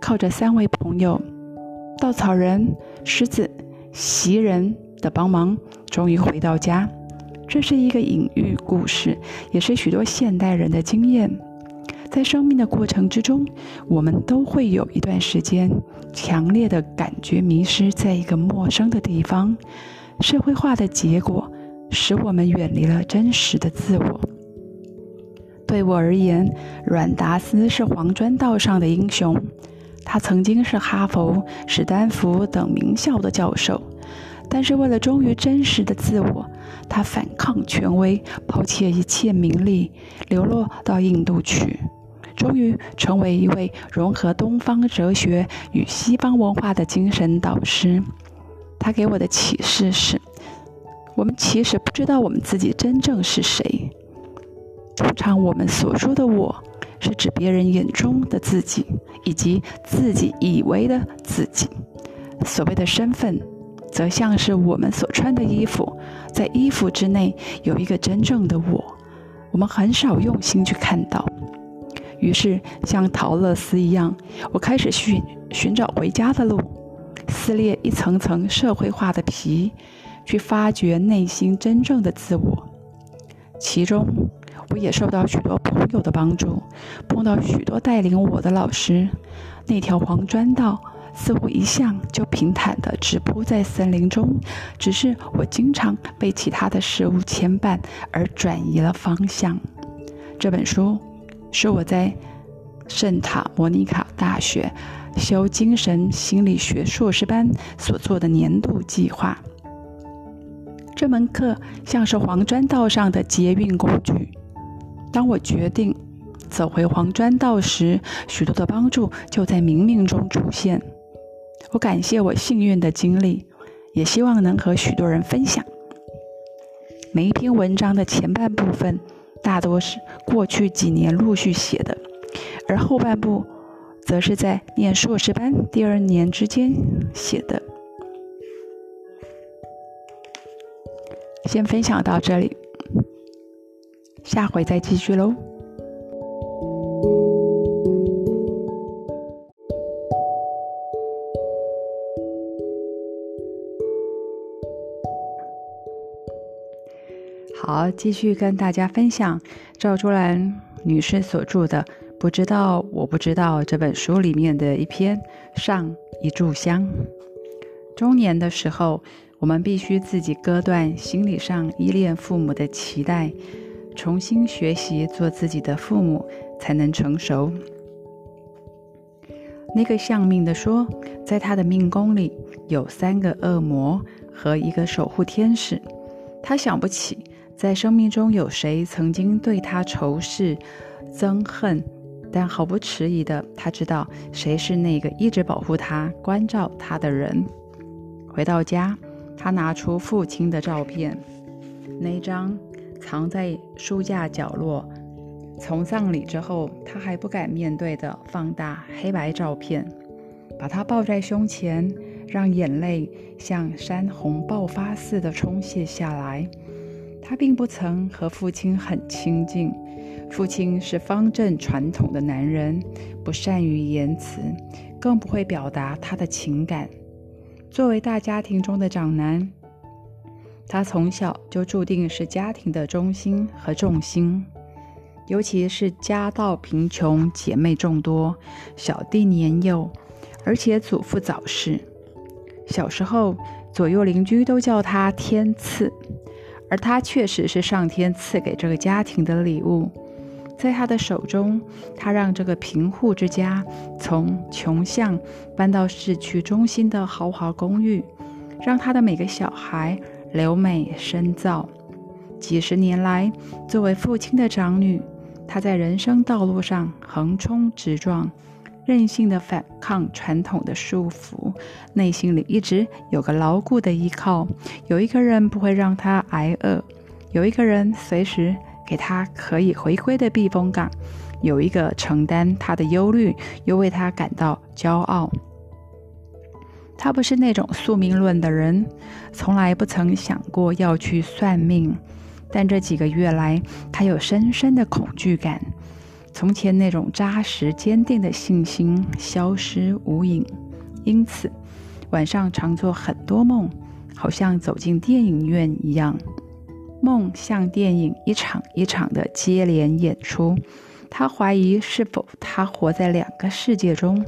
靠着三位朋友——稻草人、狮子、袭人的帮忙，终于回到家。这是一个隐喻故事，也是许多现代人的经验。在生命的过程之中，我们都会有一段时间，强烈的感觉迷失在一个陌生的地方。社会化的结果，使我们远离了真实的自我。对我而言，阮达斯是黄砖道上的英雄。他曾经是哈佛、史丹福等名校的教授，但是为了忠于真实的自我，他反抗权威，抛弃一切名利，流落到印度去。终于成为一位融合东方哲学与西方文化的精神导师。他给我的启示是：我们其实不知道我们自己真正是谁。通常我们所说的“我”，是指别人眼中的自己，以及自己以为的自己。所谓的身份，则像是我们所穿的衣服，在衣服之内有一个真正的我，我们很少用心去看到。于是，像陶乐斯一样，我开始寻寻找回家的路，撕裂一层层社会化的皮，去发掘内心真正的自我。其中，我也受到许多朋友的帮助，碰到许多带领我的老师。那条黄砖道似乎一向就平坦地直铺在森林中，只是我经常被其他的事物牵绊而转移了方向。这本书。是我在圣塔莫尼卡大学修精神心理学硕士班所做的年度计划。这门课像是黄砖道上的捷运工具。当我决定走回黄砖道时，许多的帮助就在冥冥中出现。我感谢我幸运的经历，也希望能和许多人分享。每一篇文章的前半部分。大多是过去几年陆续写的，而后半部则是在念硕士班第二年之间写的。先分享到这里，下回再继续喽。好，继续跟大家分享赵竹兰女士所著的《不知道，我不知道这本书里面的一篇上一炷香。中年的时候，我们必须自己割断心理上依恋父母的期待，重新学习做自己的父母，才能成熟。那个相命的说，在他的命宫里有三个恶魔和一个守护天使，他想不起在生命中有谁曾经对他仇视、憎恨。但毫不迟疑的，他知道谁是那个一直保护他、关照他的人。回到家，他拿出父亲的照片，那张藏在书架角落。从葬礼之后，他还不敢面对的放大黑白照片，把他抱在胸前，让眼泪像山洪爆发似的冲泻下来。他并不曾和父亲很亲近。父亲是方正传统的男人，不善于言辞，更不会表达他的情感。作为大家庭中的长男，他从小就注定是家庭的中心和重心。尤其是家道贫穷、姐妹众多、小弟年幼，而且祖父早逝，小时候左右邻居都叫他“天赐”，而他确实是上天赐给这个家庭的礼物。在他的手中，他让这个贫户之家从穷巷搬到市区中心的豪华公寓，让他的每个小孩留美深造。几十年来，作为父亲的长女，她在人生道路上横冲直撞，任性的反抗传统的束缚，内心里一直有个牢固的依靠，有一个人不会让他挨饿，有一个人随时。给他可以回归的避风港，有一个承担他的忧虑，又为他感到骄傲。他不是那种宿命论的人，从来不曾想过要去算命。但这几个月来，他有深深的恐惧感，从前那种扎实坚定的信心消失无影。因此，晚上常做很多梦，好像走进电影院一样。梦像电影，一场一场的接连演出。他怀疑是否他活在两个世界中。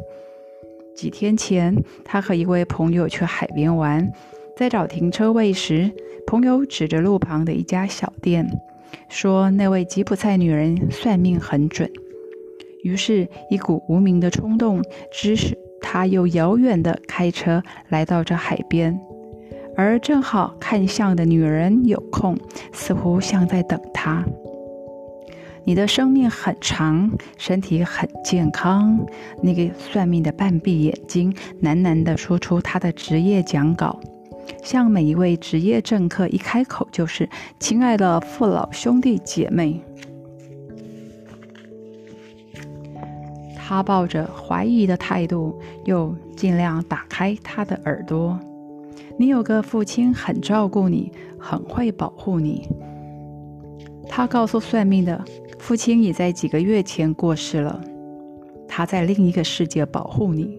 几天前，他和一位朋友去海边玩，在找停车位时，朋友指着路旁的一家小店，说那位吉普赛女人算命很准。于是，一股无名的冲动，指使他又遥远的开车来到这海边。而正好看相的女人有空，似乎像在等他。你的生命很长，身体很健康。那个算命的半闭眼睛，喃喃地说出他的职业讲稿，像每一位职业政客一开口就是“亲爱的父老兄弟姐妹”。他抱着怀疑的态度，又尽量打开他的耳朵。你有个父亲很照顾你，很会保护你。他告诉算命的，父亲已在几个月前过世了。他在另一个世界保护你。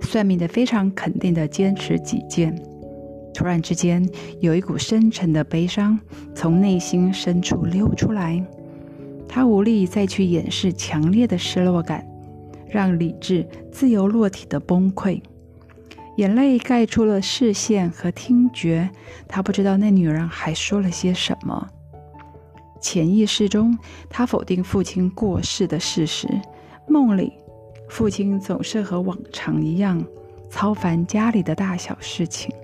算命的非常肯定地坚持己见。突然之间，有一股深沉的悲伤从内心深处溜出来。他无力再去掩饰强烈的失落感，让理智自由落体的崩溃。眼泪盖住了视线和听觉，他不知道那女人还说了些什么。潜意识中，他否定父亲过世的事实。梦里，父亲总是和往常一样操烦家里的大小事情。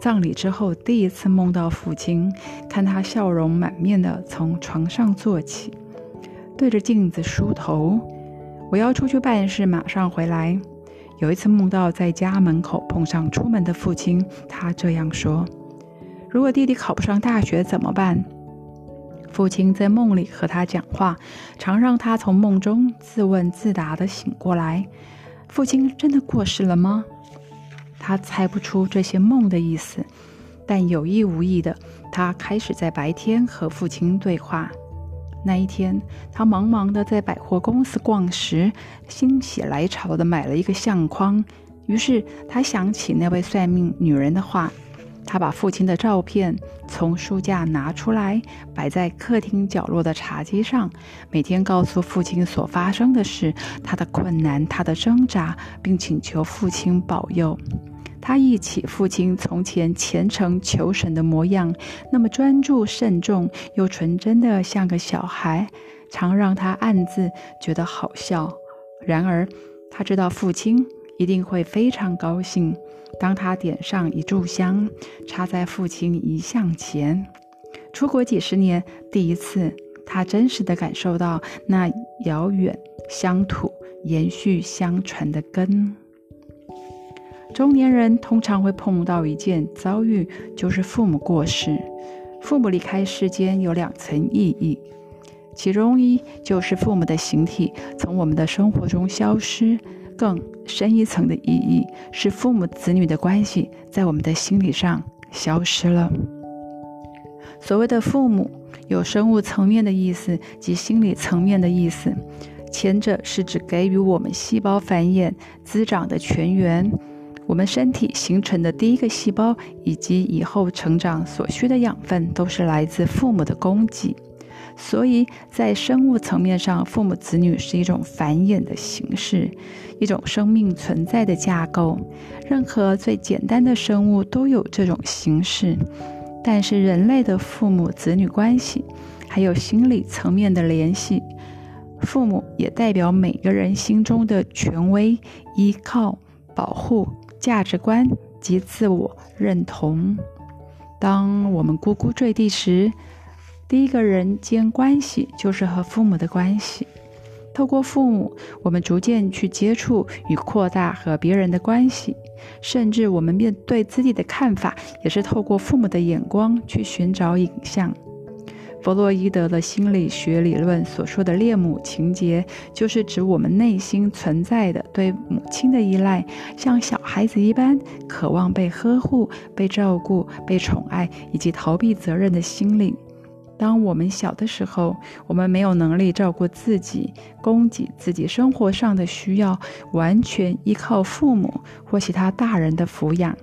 葬礼之后，第一次梦到父亲，看他笑容满面的从床上坐起，对着镜子梳头。我要出去办事，马上回来。有一次梦到在家门口碰上出门的父亲，他这样说：“如果弟弟考不上大学怎么办？”父亲在梦里和他讲话，常让他从梦中自问自答地醒过来。父亲真的过世了吗？他猜不出这些梦的意思，但有意无意的，他开始在白天和父亲对话。那一天，他忙忙的在百货公司逛时，心血来潮的买了一个相框。于是他想起那位算命女人的话：他把父亲的照片从书架拿出来，摆在客厅角落的茶几上，每天告诉父亲所发生的事、他的困难、他的挣扎，并请求父亲保佑。他忆起父亲从前虔诚求神的模样，那么专注慎重又纯真的像个小孩，常让他暗自觉得好笑。然而，他知道父亲一定会非常高兴。当他点上一炷香，插在父亲遗像前，出国几十年，第一次，他真实的感受到那遥远乡土延续相传的根。中年人通常会碰到一件遭遇，就是父母过世。父母离开世间有两层意义，其中一就是父母的形体从我们的生活中消失。更深一层的意义是，父母子女的关系在我们的心理上消失了。所谓的父母，有生物层面的意思及心理层面的意思。前者是指给予我们细胞繁衍滋长的泉源，我们身体形成的第一个细胞以及以后成长所需的养分，都是来自父母的供给。所以在生物层面上，父母子女是一种繁衍的形式，一种生命存在的架构。任何最简单的生物都有这种形式。但是人类的父母子女关系，还有心理层面的联系，父母也代表每个人心中的权威、依靠、保护、价值观及自我认同。当我们呱呱坠地时，第一个人间关系就是和父母的关系。透过父母，我们逐渐去接触与扩大和别人的关系，甚至我们面对自己的看法，也是透过父母的眼光去寻找影像。弗洛伊德的心理学理论所说的恋母情节，就是指我们内心存在的对母亲的依赖，像小孩子一般渴望被呵护、被照顾、被宠爱，以及逃避责任的心理。当我们小的时候，我们没有能力照顾自己，供给自己生活上的需要，完全依靠父母或其他大人的抚养。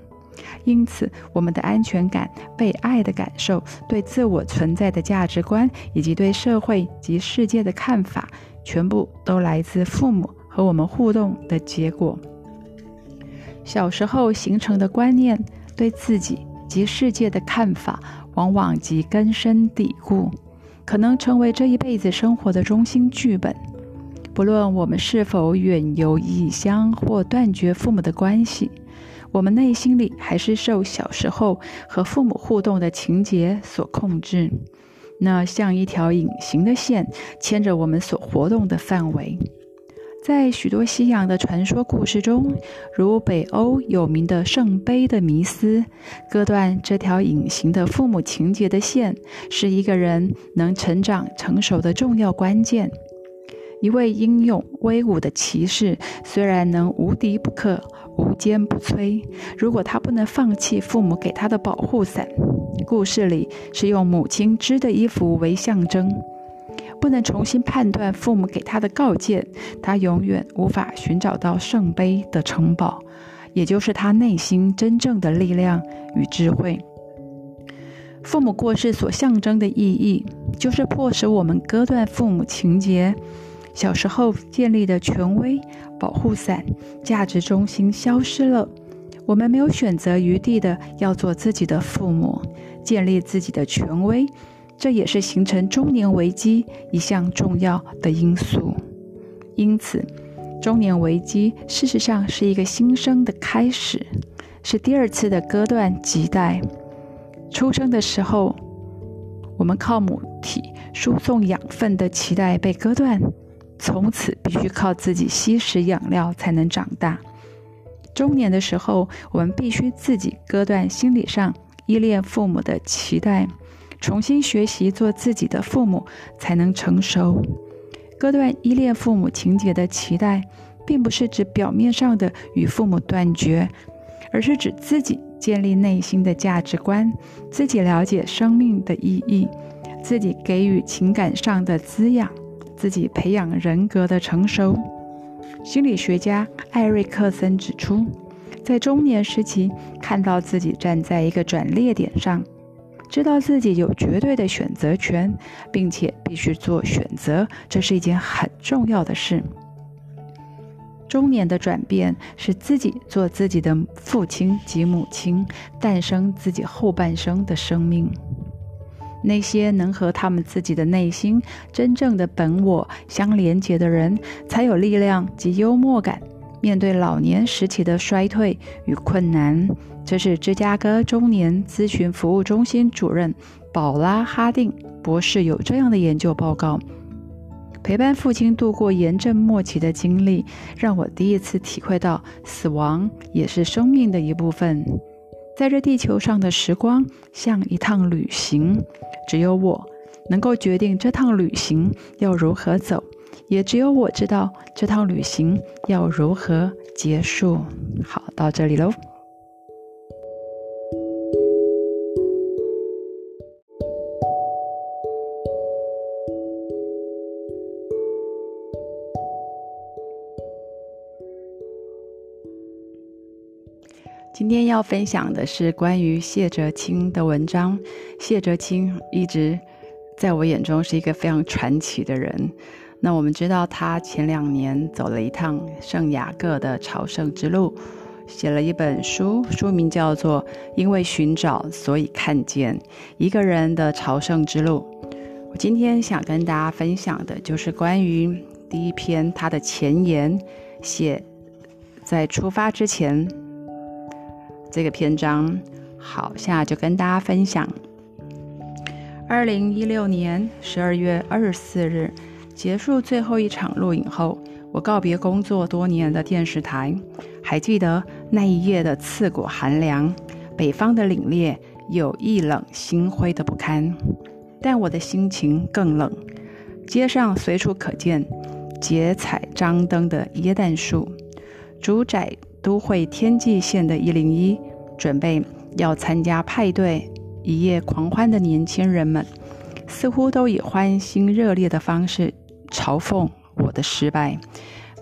因此，我们的安全感、被爱的感受、对自我存在的价值观，以及对社会及世界的看法，全部都来自父母和我们互动的结果。小时候形成的观念，对自己及世界的看法。往往即根深蒂固，可能成为这一辈子生活的中心剧本。不论我们是否远游异乡或断绝父母的关系，我们内心里还是受小时候和父母互动的情节所控制。那像一条隐形的线，牵着我们所活动的范围。在许多西洋的传说故事中，如北欧有名的圣杯的迷思，割断这条隐形的父母情节的线，是一个人能成长成熟的重要关键。一位英勇威武的骑士，虽然能无敌不克、无坚不摧，如果他不能放弃父母给他的保护伞，故事里是用母亲织的衣服为象征。不能重新判断父母给他的告诫，他永远无法寻找到圣杯的城堡，也就是他内心真正的力量与智慧。父母过世所象征的意义，就是迫使我们割断父母情节。小时候建立的权威保护伞、价值中心消失了，我们没有选择余地的要做自己的父母，建立自己的权威。这也是形成中年危机一项重要的因素。因此，中年危机事实上是一个新生的开始，是第二次的割断脐带。出生的时候，我们靠母体输送养分的脐带被割断，从此必须靠自己吸食养料才能长大。中年的时候，我们必须自己割断心理上依恋父母的脐带。重新学习做自己的父母，才能成熟。割断依恋父母情节的期待，并不是指表面上的与父母断绝，而是指自己建立内心的价值观，自己了解生命的意义，自己给予情感上的滋养，自己培养人格的成熟。心理学家艾瑞克森指出，在中年时期看到自己站在一个转捩点上，知道自己有绝对的选择权，并且必须做选择，这是一件很重要的事。中年的转变是自己做自己的父亲及母亲，诞生自己后半生的生命。那些能和他们自己的内心真正的本我相连接的人，才有力量及幽默感面对老年时期的衰退与困难。这是芝加哥中年咨询服务中心主任宝拉哈定博士有这样的研究报告。陪伴父亲度过炎症末期的经历，让我第一次体会到死亡也是生命的一部分。在这地球上的时光像一趟旅行，只有我能够决定这趟旅行要如何走，也只有我知道这趟旅行要如何结束。好，到这里喽。今天要分享的是关于谢哲青的文章。谢哲青一直在我眼中是一个非常传奇的人。那我们知道，他前两年走了一趟圣雅各的朝圣之路，写了一本书，书名叫做《因为寻找，所以看见一个人的朝圣之路》。我今天想跟大家分享的就是关于第一篇他的前言，写在出发之前。这个篇章，好，现在就跟大家分享。二零一六年十二月二十四日，结束最后一场录影后，我告别工作多年的电视台。还记得那一夜的刺骨寒凉，北方的凛冽有一冷心灰的不堪，但我的心情更冷。街上随处可见结彩张灯的椰蛋树，主宰。都会天际线的一零一，准备要参加派对一夜狂欢的年轻人们，似乎都以欢欣热烈的方式嘲讽我的失败。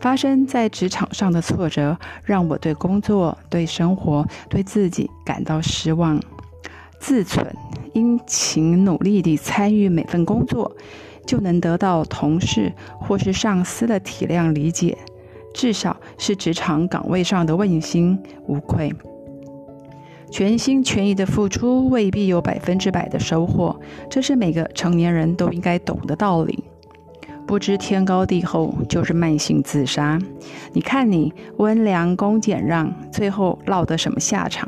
发生在职场上的挫折，让我对工作、对生活、对自己感到失望。自存殷勤努力地参与每份工作，就能得到同事或是上司的体谅理解。至少是职场岗位上的问心无愧，全心全意的付出未必有百分之百的收获，这是每个成年人都应该懂的道理。不知天高地厚就是慢性自杀。你看你温良恭俭让，最后落得什么下场？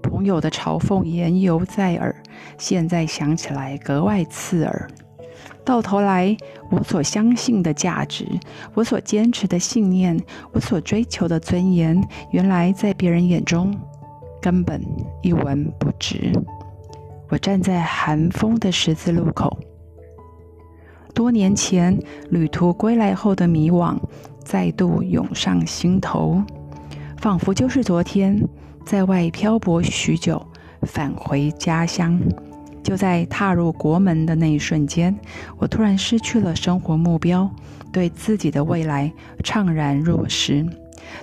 朋友的嘲讽言犹在耳，现在想起来格外刺耳。到头来，我所相信的价值，我所坚持的信念，我所追求的尊严，原来在别人眼中根本一文不值。我站在寒风的十字路口，多年前旅途归来后的迷惘再度涌上心头，仿佛就是昨天在外漂泊许久，返回家乡。就在踏入国门的那一瞬间，我突然失去了生活目标，对自己的未来怅然若失。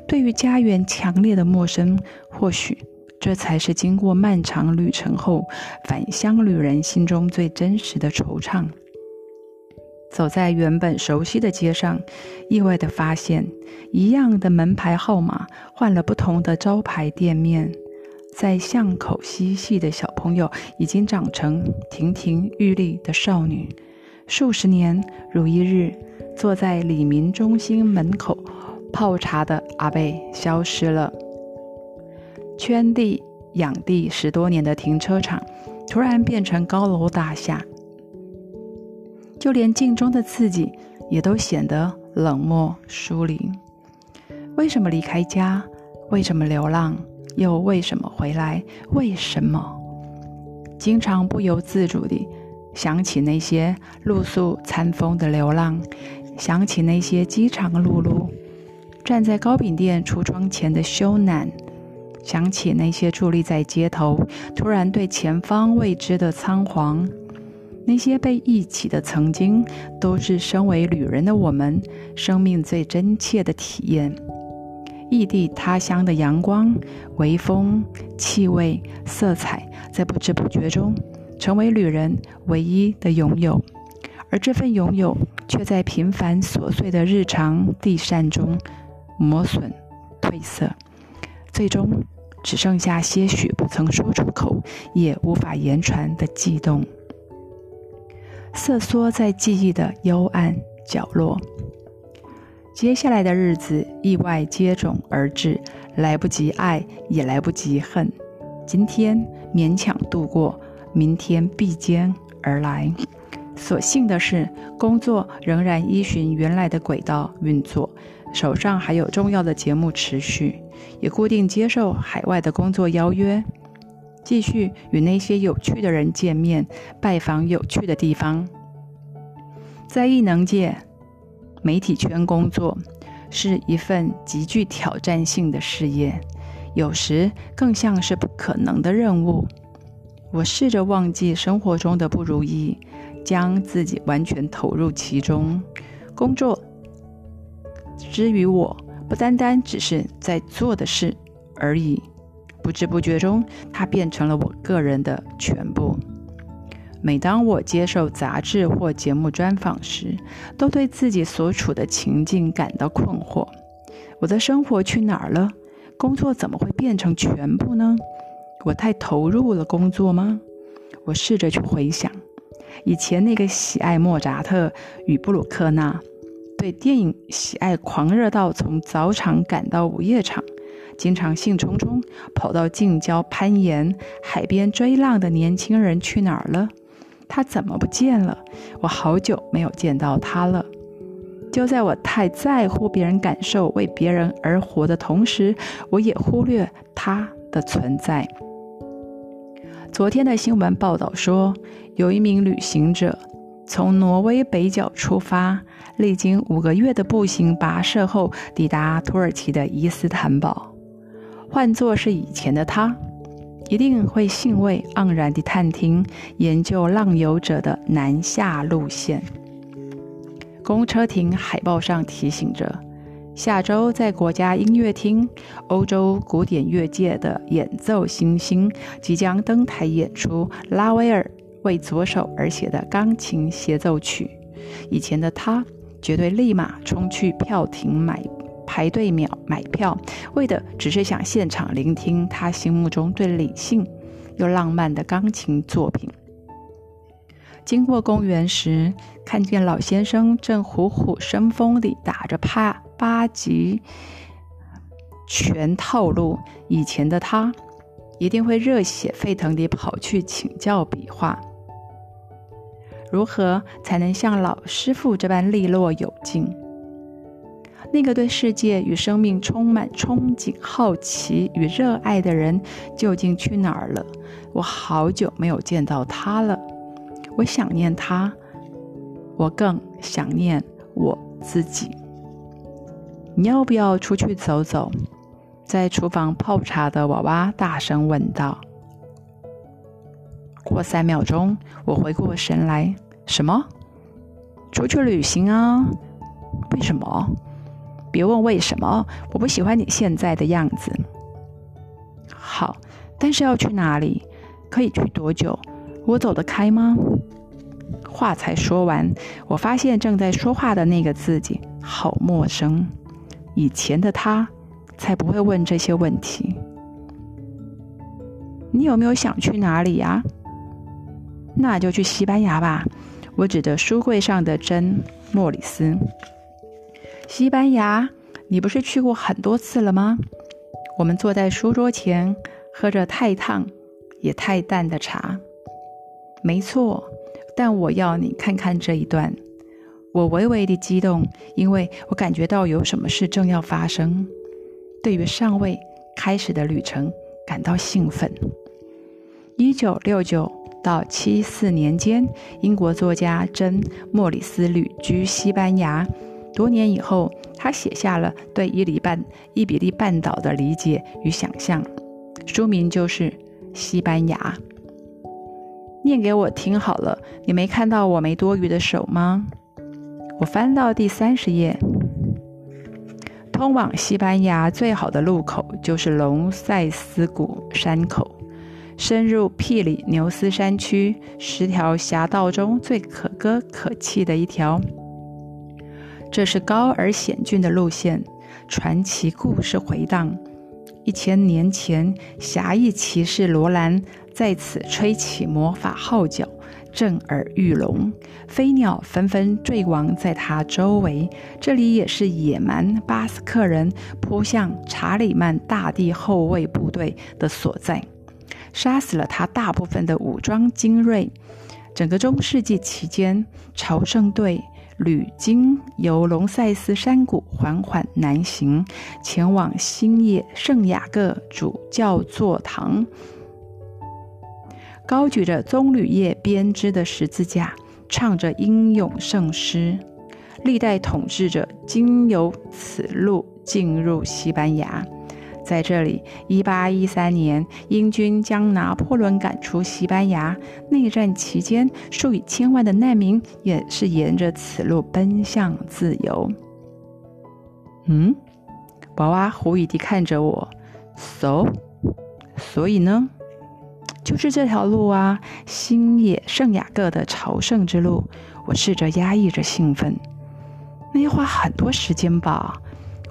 对于家园强烈的陌生，或许这才是经过漫长旅程后返乡旅人心中最真实的惆怅。走在原本熟悉的街上，意外的发现，一样的门牌号码换了不同的招牌店面。在巷口嬉戏的小朋友，已经长成亭亭玉立的少女。数十年如一日，坐在李明中心门口泡茶的阿贝消失了。圈地养地十多年的停车场，突然变成高楼大厦。就连镜中的自己，也都显得冷漠疏离。为什么离开家？为什么流浪？又为什么回来？为什么经常不由自主地想起那些露宿餐风的流浪，想起那些饥肠辘辘站在糕饼店橱窗前的羞赧，想起那些伫立在街头突然对前方未知的仓皇，那些被忆起的曾经，都是身为旅人的我们生命最真切的体验。异地他乡的阳光、微风、气味、色彩，在不知不觉中成为旅人唯一的拥有，而这份拥有却在平凡琐碎的日常地扇中磨损、褪色，最终只剩下些许不曾说出口、也无法言传的悸动，瑟缩在记忆的幽暗角落。接下来的日子，意外接踵而至，来不及爱，也来不及恨。今天勉强度过，明天必将而来。所幸的是，工作仍然依循原来的轨道运作，手上还有重要的节目持续，也固定接受海外的工作邀约，继续与那些有趣的人见面，拜访有趣的地方。在异能界。媒体圈工作是一份极具挑战性的事业，有时更像是不可能的任务。我试着忘记生活中的不如意，将自己完全投入其中。工作之于我，不单单只是在做的事而已，不知不觉中，它变成了我个人的全部。每当我接受杂志或节目专访时，都对自己所处的情境感到困惑。我的生活去哪儿了？工作怎么会变成全部呢？我太投入了工作吗？我试着去回想，以前那个喜爱莫扎特与布鲁克纳，对电影喜爱狂热到从早场赶到午夜场，经常兴冲冲跑到近郊攀岩、海边追浪的年轻人去哪儿了？他怎么不见了？我好久没有见到他了。就在我太在乎别人感受、为别人而活的同时，我也忽略他的存在。昨天的新闻报道说，有一名旅行者从挪威北角出发，历经五个月的步行跋涉后，抵达土耳其的伊斯坦堡。换作是以前的他。一定会兴味盎然地探听、研究浪游者的南下路线。公车亭海报上提醒着：下周在国家音乐厅，欧洲古典乐界的演奏新星即将登台演出拉威尔为左手而写的钢琴协奏曲。以前的他绝对立马冲去票亭买。排队秒买票，为的只是想现场聆听他心目中最理性又浪漫的钢琴作品。经过公园时，看见老先生正虎虎生风地打着帕八级拳套路，以前的他一定会热血沸腾地跑去请教笔画，如何才能像老师傅这般利落有劲？那个对世界与生命充满憧憬、好奇与热爱的人究竟去哪儿了？我好久没有见到他了，我想念他，我更想念我自己。你要不要出去走走？在厨房泡茶的娃娃大声问道。过三秒钟，我回过神来：什么？出去旅行啊？为什么？别问为什么，我不喜欢你现在的样子。好，但是要去哪里？可以去多久？我走得开吗？话才说完，我发现正在说话的那个自己好陌生。以前的他才不会问这些问题。你有没有想去哪里呀？那就去西班牙吧。我指着书柜上的真莫里斯。西班牙，你不是去过很多次了吗？我们坐在书桌前，喝着太烫也太淡的茶。没错，但我要你看看这一段。我微微的激动，因为我感觉到有什么事正要发生。对于尚未开始的旅程感到兴奋。一九六九到七四年间，英国作家珍·莫里斯旅居西班牙。多年以后，他写下了对伊犁半伊比利半岛的理解与想象，书名就是《西班牙》。念给我听好了，你没看到我没多余的手吗？我翻到第三十页。通往西班牙最好的路口就是龙塞斯谷山口，深入皮里牛斯山区十条峡道中最可歌可泣的一条。这是高而险峻的路线，传奇故事回荡。一千年前，侠义骑士罗兰在此吹起魔法号角。震耳欲聋，飞鸟纷纷坠亡在他周围。这里也是野蛮巴斯克人扑向查理曼大帝后卫部队的所在，杀死了他大部分的武装精锐。整个中世纪期间，朝圣队屡经由隆塞斯山谷缓缓南行，前往新野圣雅各主教座堂。高举着棕榈叶编织的十字架，唱着英勇圣诗。历代统治者经由此路进入西班牙。在这里，1813年，英军将拿破仑赶出西班牙。内战期间，数以千万的难民也是沿着此路奔向自由。嗯，娃娃狐疑地看着我。So，所以呢？就是这条路啊，新野圣雅各的朝圣之路。我试着压抑着兴奋，那要花很多时间吧？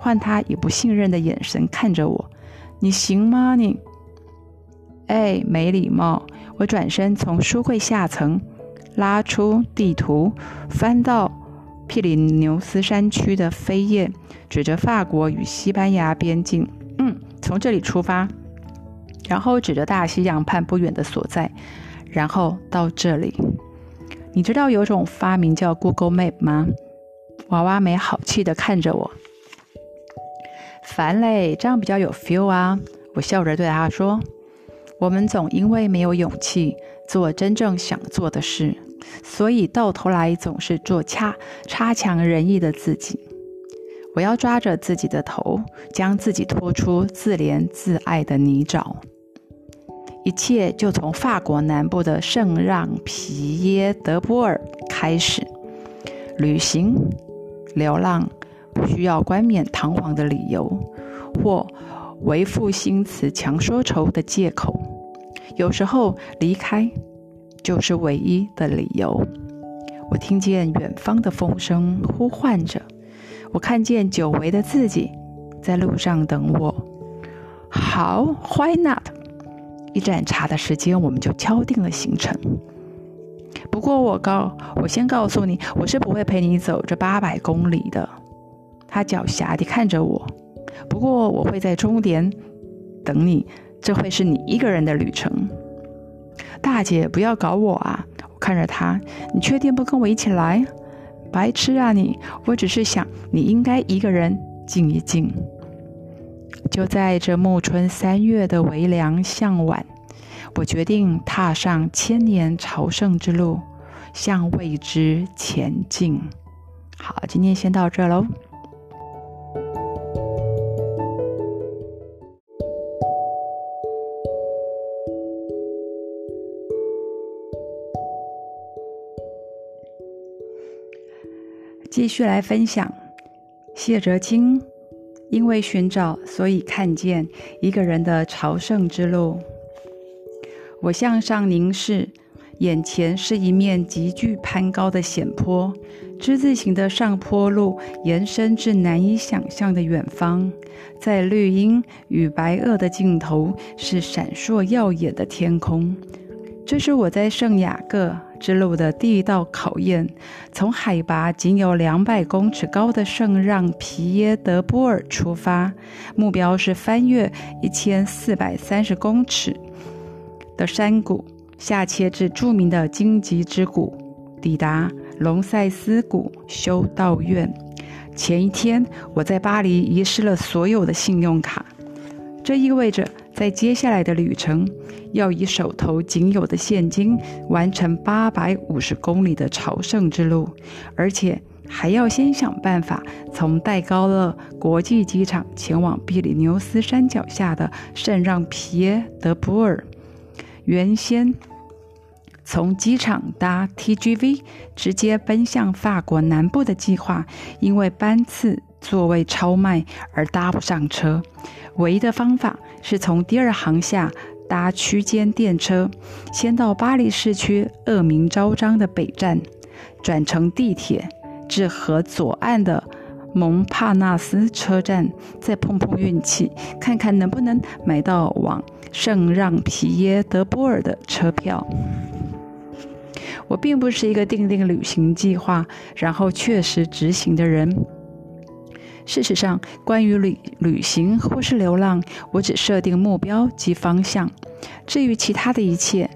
换他以不信任的眼神看着我，你行吗？你？哎，没礼貌！我转身从书柜下层拉出地图，翻到皮里牛斯山区的扉页，指着法国与西班牙边境。嗯，从这里出发。然后指着大西洋畔不远的所在，然后到这里。你知道有种发明叫 Google Map 吗？娃娃没好气地看着我。烦嘞，这样比较有 feel 啊！我笑着对他说：“我们总因为没有勇气做真正想做的事，所以到头来总是做差差强人意的自己。我要抓着自己的头，将自己拖出自怜自爱的泥沼。”一切就从法国南部的圣让皮耶德波尔开始。旅行、流浪不需要冠冕堂皇的理由，或为赋新词强说愁的借口。有时候离开就是唯一的理由。我听见远方的风声呼唤着，我看见久违的自己在路上等我。好，Why not？一盏茶的时间，我们就敲定了行程。不过我告，我先告诉你，我是不会陪你走这八百公里的。他狡黠地看着我。不过我会在终点等你，这会是你一个人的旅程。大姐，不要搞我啊！我看着他，你确定不跟我一起来？白痴啊你！我只是想，你应该一个人静一静。就在这暮春三月的微凉向晚，我决定踏上千年朝圣之路，向未知前进。好，今天先到这喽。继续来分享谢哲青。因为寻找，所以看见一个人的朝圣之路。我向上凝视，眼前是一面急剧攀高的险坡，之字形的上坡路延伸至难以想象的远方。在绿荫与白垩的尽头，是闪烁耀眼的天空。这是我在圣雅各。之路的第一道考验，从海拔仅有两百公尺高的圣让皮耶德波尔出发，目标是翻越一千四百三十公尺的山谷，下切至著名的荆棘之谷，抵达隆塞斯谷修道院。前一天，我在巴黎遗失了所有的信用卡，这意味着。在接下来的旅程，要以手头仅有的现金完成八百五十公里的朝圣之路，而且还要先想办法从戴高乐国际机场前往比利牛斯山脚下的圣让皮耶德普尔。原先从机场搭 TGV 直接奔向法国南部的计划，因为班次。座位超卖而搭不上车，唯一的方法是从第二航下搭区间电车，先到巴黎市区恶名昭彰的北站，转乘地铁至河左岸的蒙帕纳斯车站，再碰碰运气，看看能不能买到往圣让皮耶德波尔的车票。我并不是一个定定旅行计划，然后确实执行的人。事实上，关于旅旅行或是流浪，我只设定目标及方向，至于其他的一切，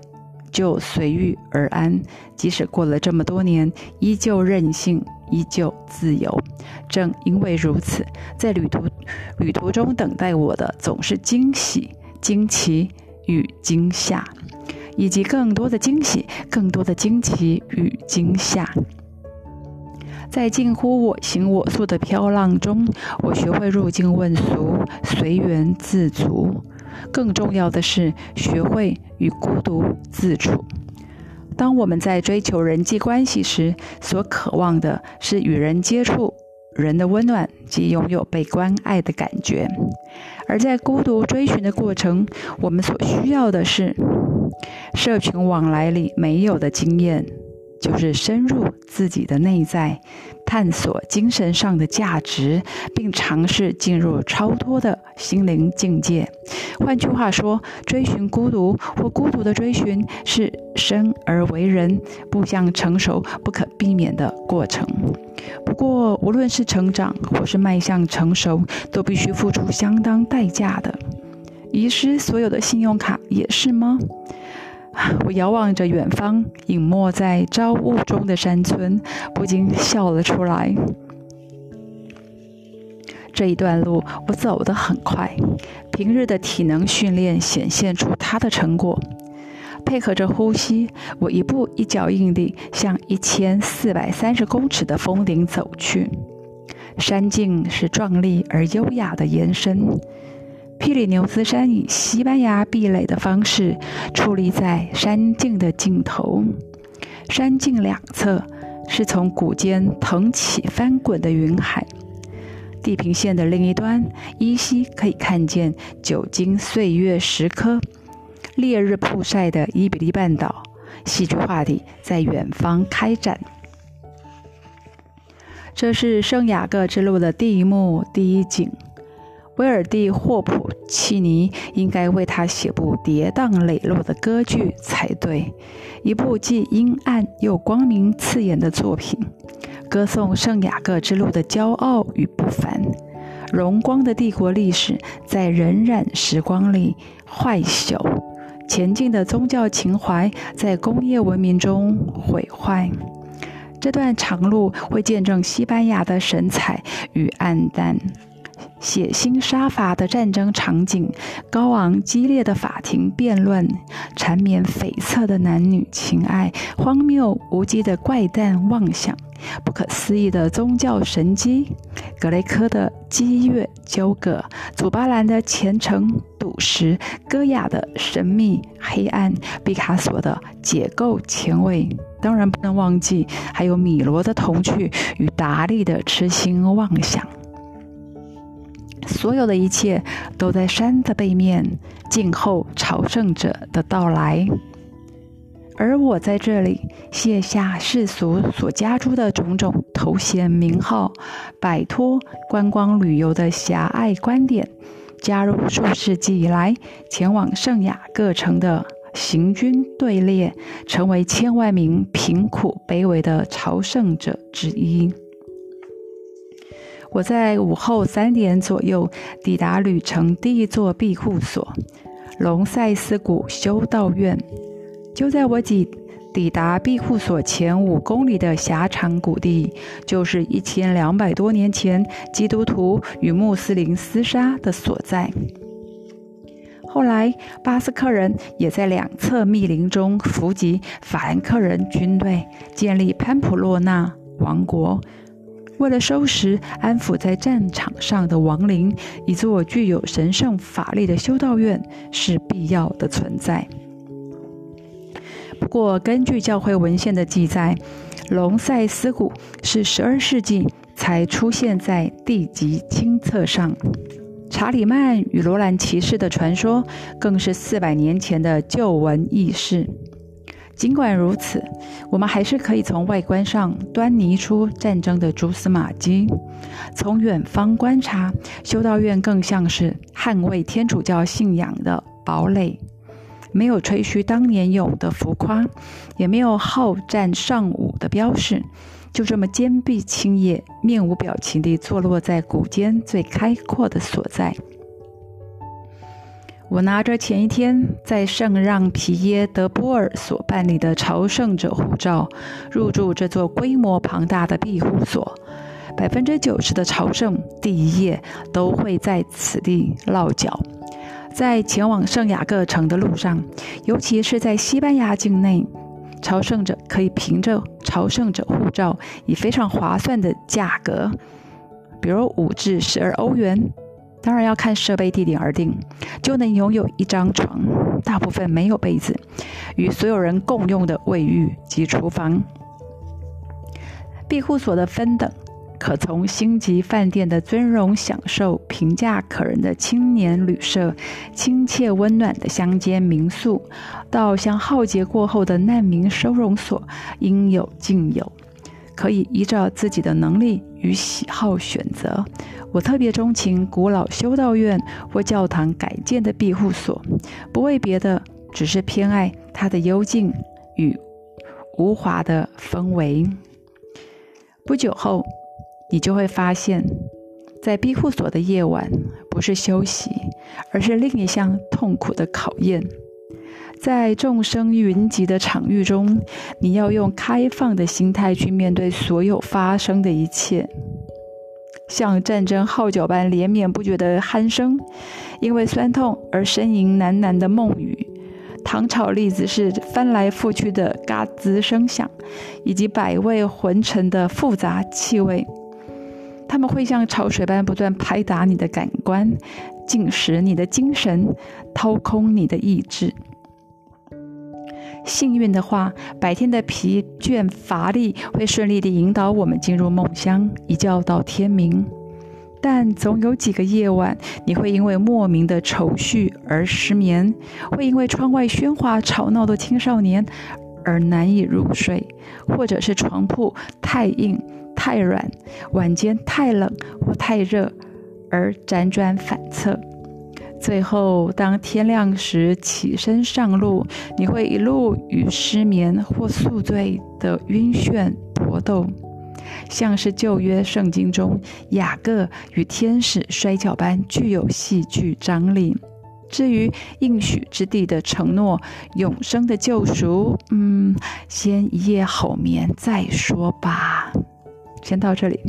就随遇而安。即使过了这么多年，依旧任性，依旧自由。正因为如此，在旅途旅途中等待我的总是惊喜、惊奇与惊吓。以及更多的惊喜、更多的惊奇与惊吓，在近乎我行我素的飘浪中，我学会入境问俗、随缘自足。更重要的是，学会与孤独自处。当我们在追求人际关系时，所渴望的是与人接触、人的温暖及拥有被关爱的感觉；而在孤独追寻的过程，我们所需要的是。社群往来里没有的经验，就是深入自己的内在，探索精神上的价值，并尝试进入超脱的心灵境界。换句话说，追寻孤独或孤独的追寻，是生而为人步向成熟不可避免的过程。不过，无论是成长或是迈向成熟，都必须付出相当代价的。遗失所有的信用卡也是吗？我遥望着远方隐没在朝雾中的山村，不禁笑了出来。这一段路我走得很快，平日的体能训练显现出它的成果。配合着呼吸，我一步一脚印地向一千四百三十公尺的峰顶走去。山径是壮丽而优雅的延伸。皮里牛斯山以西班牙壁垒的方式矗立在山径的尽头，山径两侧是从谷间腾起翻滚的云海，地平线的另一端依稀可以看见久经岁月石刻、烈日曝晒的伊比利半岛，戏剧化地在远方开展。这是圣雅各之路的第一幕第一景。威尔蒂·霍普契尼应该为他写部跌宕磊落的歌剧才对，一部既阴暗又光明刺眼的作品，歌颂圣雅各之路的骄傲与不凡。荣光的帝国历史在荏苒时光里坏朽，前进的宗教情怀在工业文明中毁坏。这段长路会见证西班牙的神采与黯淡。血腥杀伐的战争场景，高昂激烈的法庭辩论，缠绵悱恻的男女情爱，荒谬无稽的怪诞妄想，不可思议的宗教神迹，格雷科的激越纠葛，祖巴兰的虔诚笃实，戈雅的神秘黑暗，毕卡索的解构前卫，当然不能忘记还有米罗的童趣与达利的痴心妄想。所有的一切都在山的背面静候朝圣者的到来，而我在这里卸下世俗所加诸的种种头衔名号，摆脱观光旅游的狭隘观点，加入数世纪以来前往圣雅各城的行军队列，成为千万名贫苦卑微的朝圣者之一。我在午后三点左右抵达旅程第一座庇护所——龙塞斯谷修道院。就在我抵抵达庇护所前五公里的狭长谷地，就是一千两百多年前基督徒与穆斯林厮杀的所在。后来，巴斯克人也在两侧密林中伏击法兰克人军队，建立潘普洛纳王国。为了收拾、安抚在战场上的亡灵，一座具有神圣法力的修道院是必要的存在。不过，根据教会文献的记载，隆塞斯谷是12世纪才出现在地级清册上。查理曼与罗兰骑士的传说更是四百年前的旧闻轶事。尽管如此，我们还是可以从外观上端倪出战争的蛛丝马迹。从远方观察，修道院更像是捍卫天主教信仰的堡垒，没有吹嘘当年勇的浮夸，也没有好战尚武的标示，就这么坚壁清野、面无表情地坐落在谷间最开阔的所在。我拿着前一天在圣让皮耶德波尔所办理的朝圣者护照，入住这座规模庞大的庇护所。百分之九十的朝圣第一夜都会在此地落脚。在前往圣雅各城的路上，尤其是在西班牙境内，朝圣者可以凭着朝圣者护照，以非常划算的价格，比如五至十二欧元。当然要看设备地点而定，就能拥有一张床，大部分没有被子，与所有人共用的卫浴及厨房。庇护所的分等，可从星级饭店的尊荣享受、平价可人的青年旅社、亲切温暖的乡间民宿，到像浩劫过后的难民收容所，应有尽有。可以依照自己的能力与喜好选择。我特别钟情古老修道院或教堂改建的庇护所，不为别的，只是偏爱它的幽静与无华的氛围。不久后，你就会发现，在庇护所的夜晚，不是休息，而是另一项痛苦的考验。在众生云集的场域中，你要用开放的心态去面对所有发生的一切，像战争号角般连绵不绝的鼾声，因为酸痛而呻吟喃喃的梦语，糖炒栗子是翻来覆去的嘎吱声响，以及百味混成的复杂气味，他们会像潮水般不断拍打你的感官，侵蚀你的精神，掏空你的意志。幸运的话，白天的疲倦乏力会顺利地引导我们进入梦乡，一觉到天明。但总有几个夜晚，你会因为莫名的愁绪而失眠，会因为窗外喧哗吵闹的青少年而难以入睡，或者是床铺太硬太软，晚间太冷或太热而辗转反侧。最后，当天亮时起身上路，你会一路与失眠或宿醉的晕眩搏斗，像是旧约圣经中雅各与天使摔跤般具有戏剧张力。至于应许之地的承诺、永生的救赎，嗯，先一夜好眠再说吧。先到这里。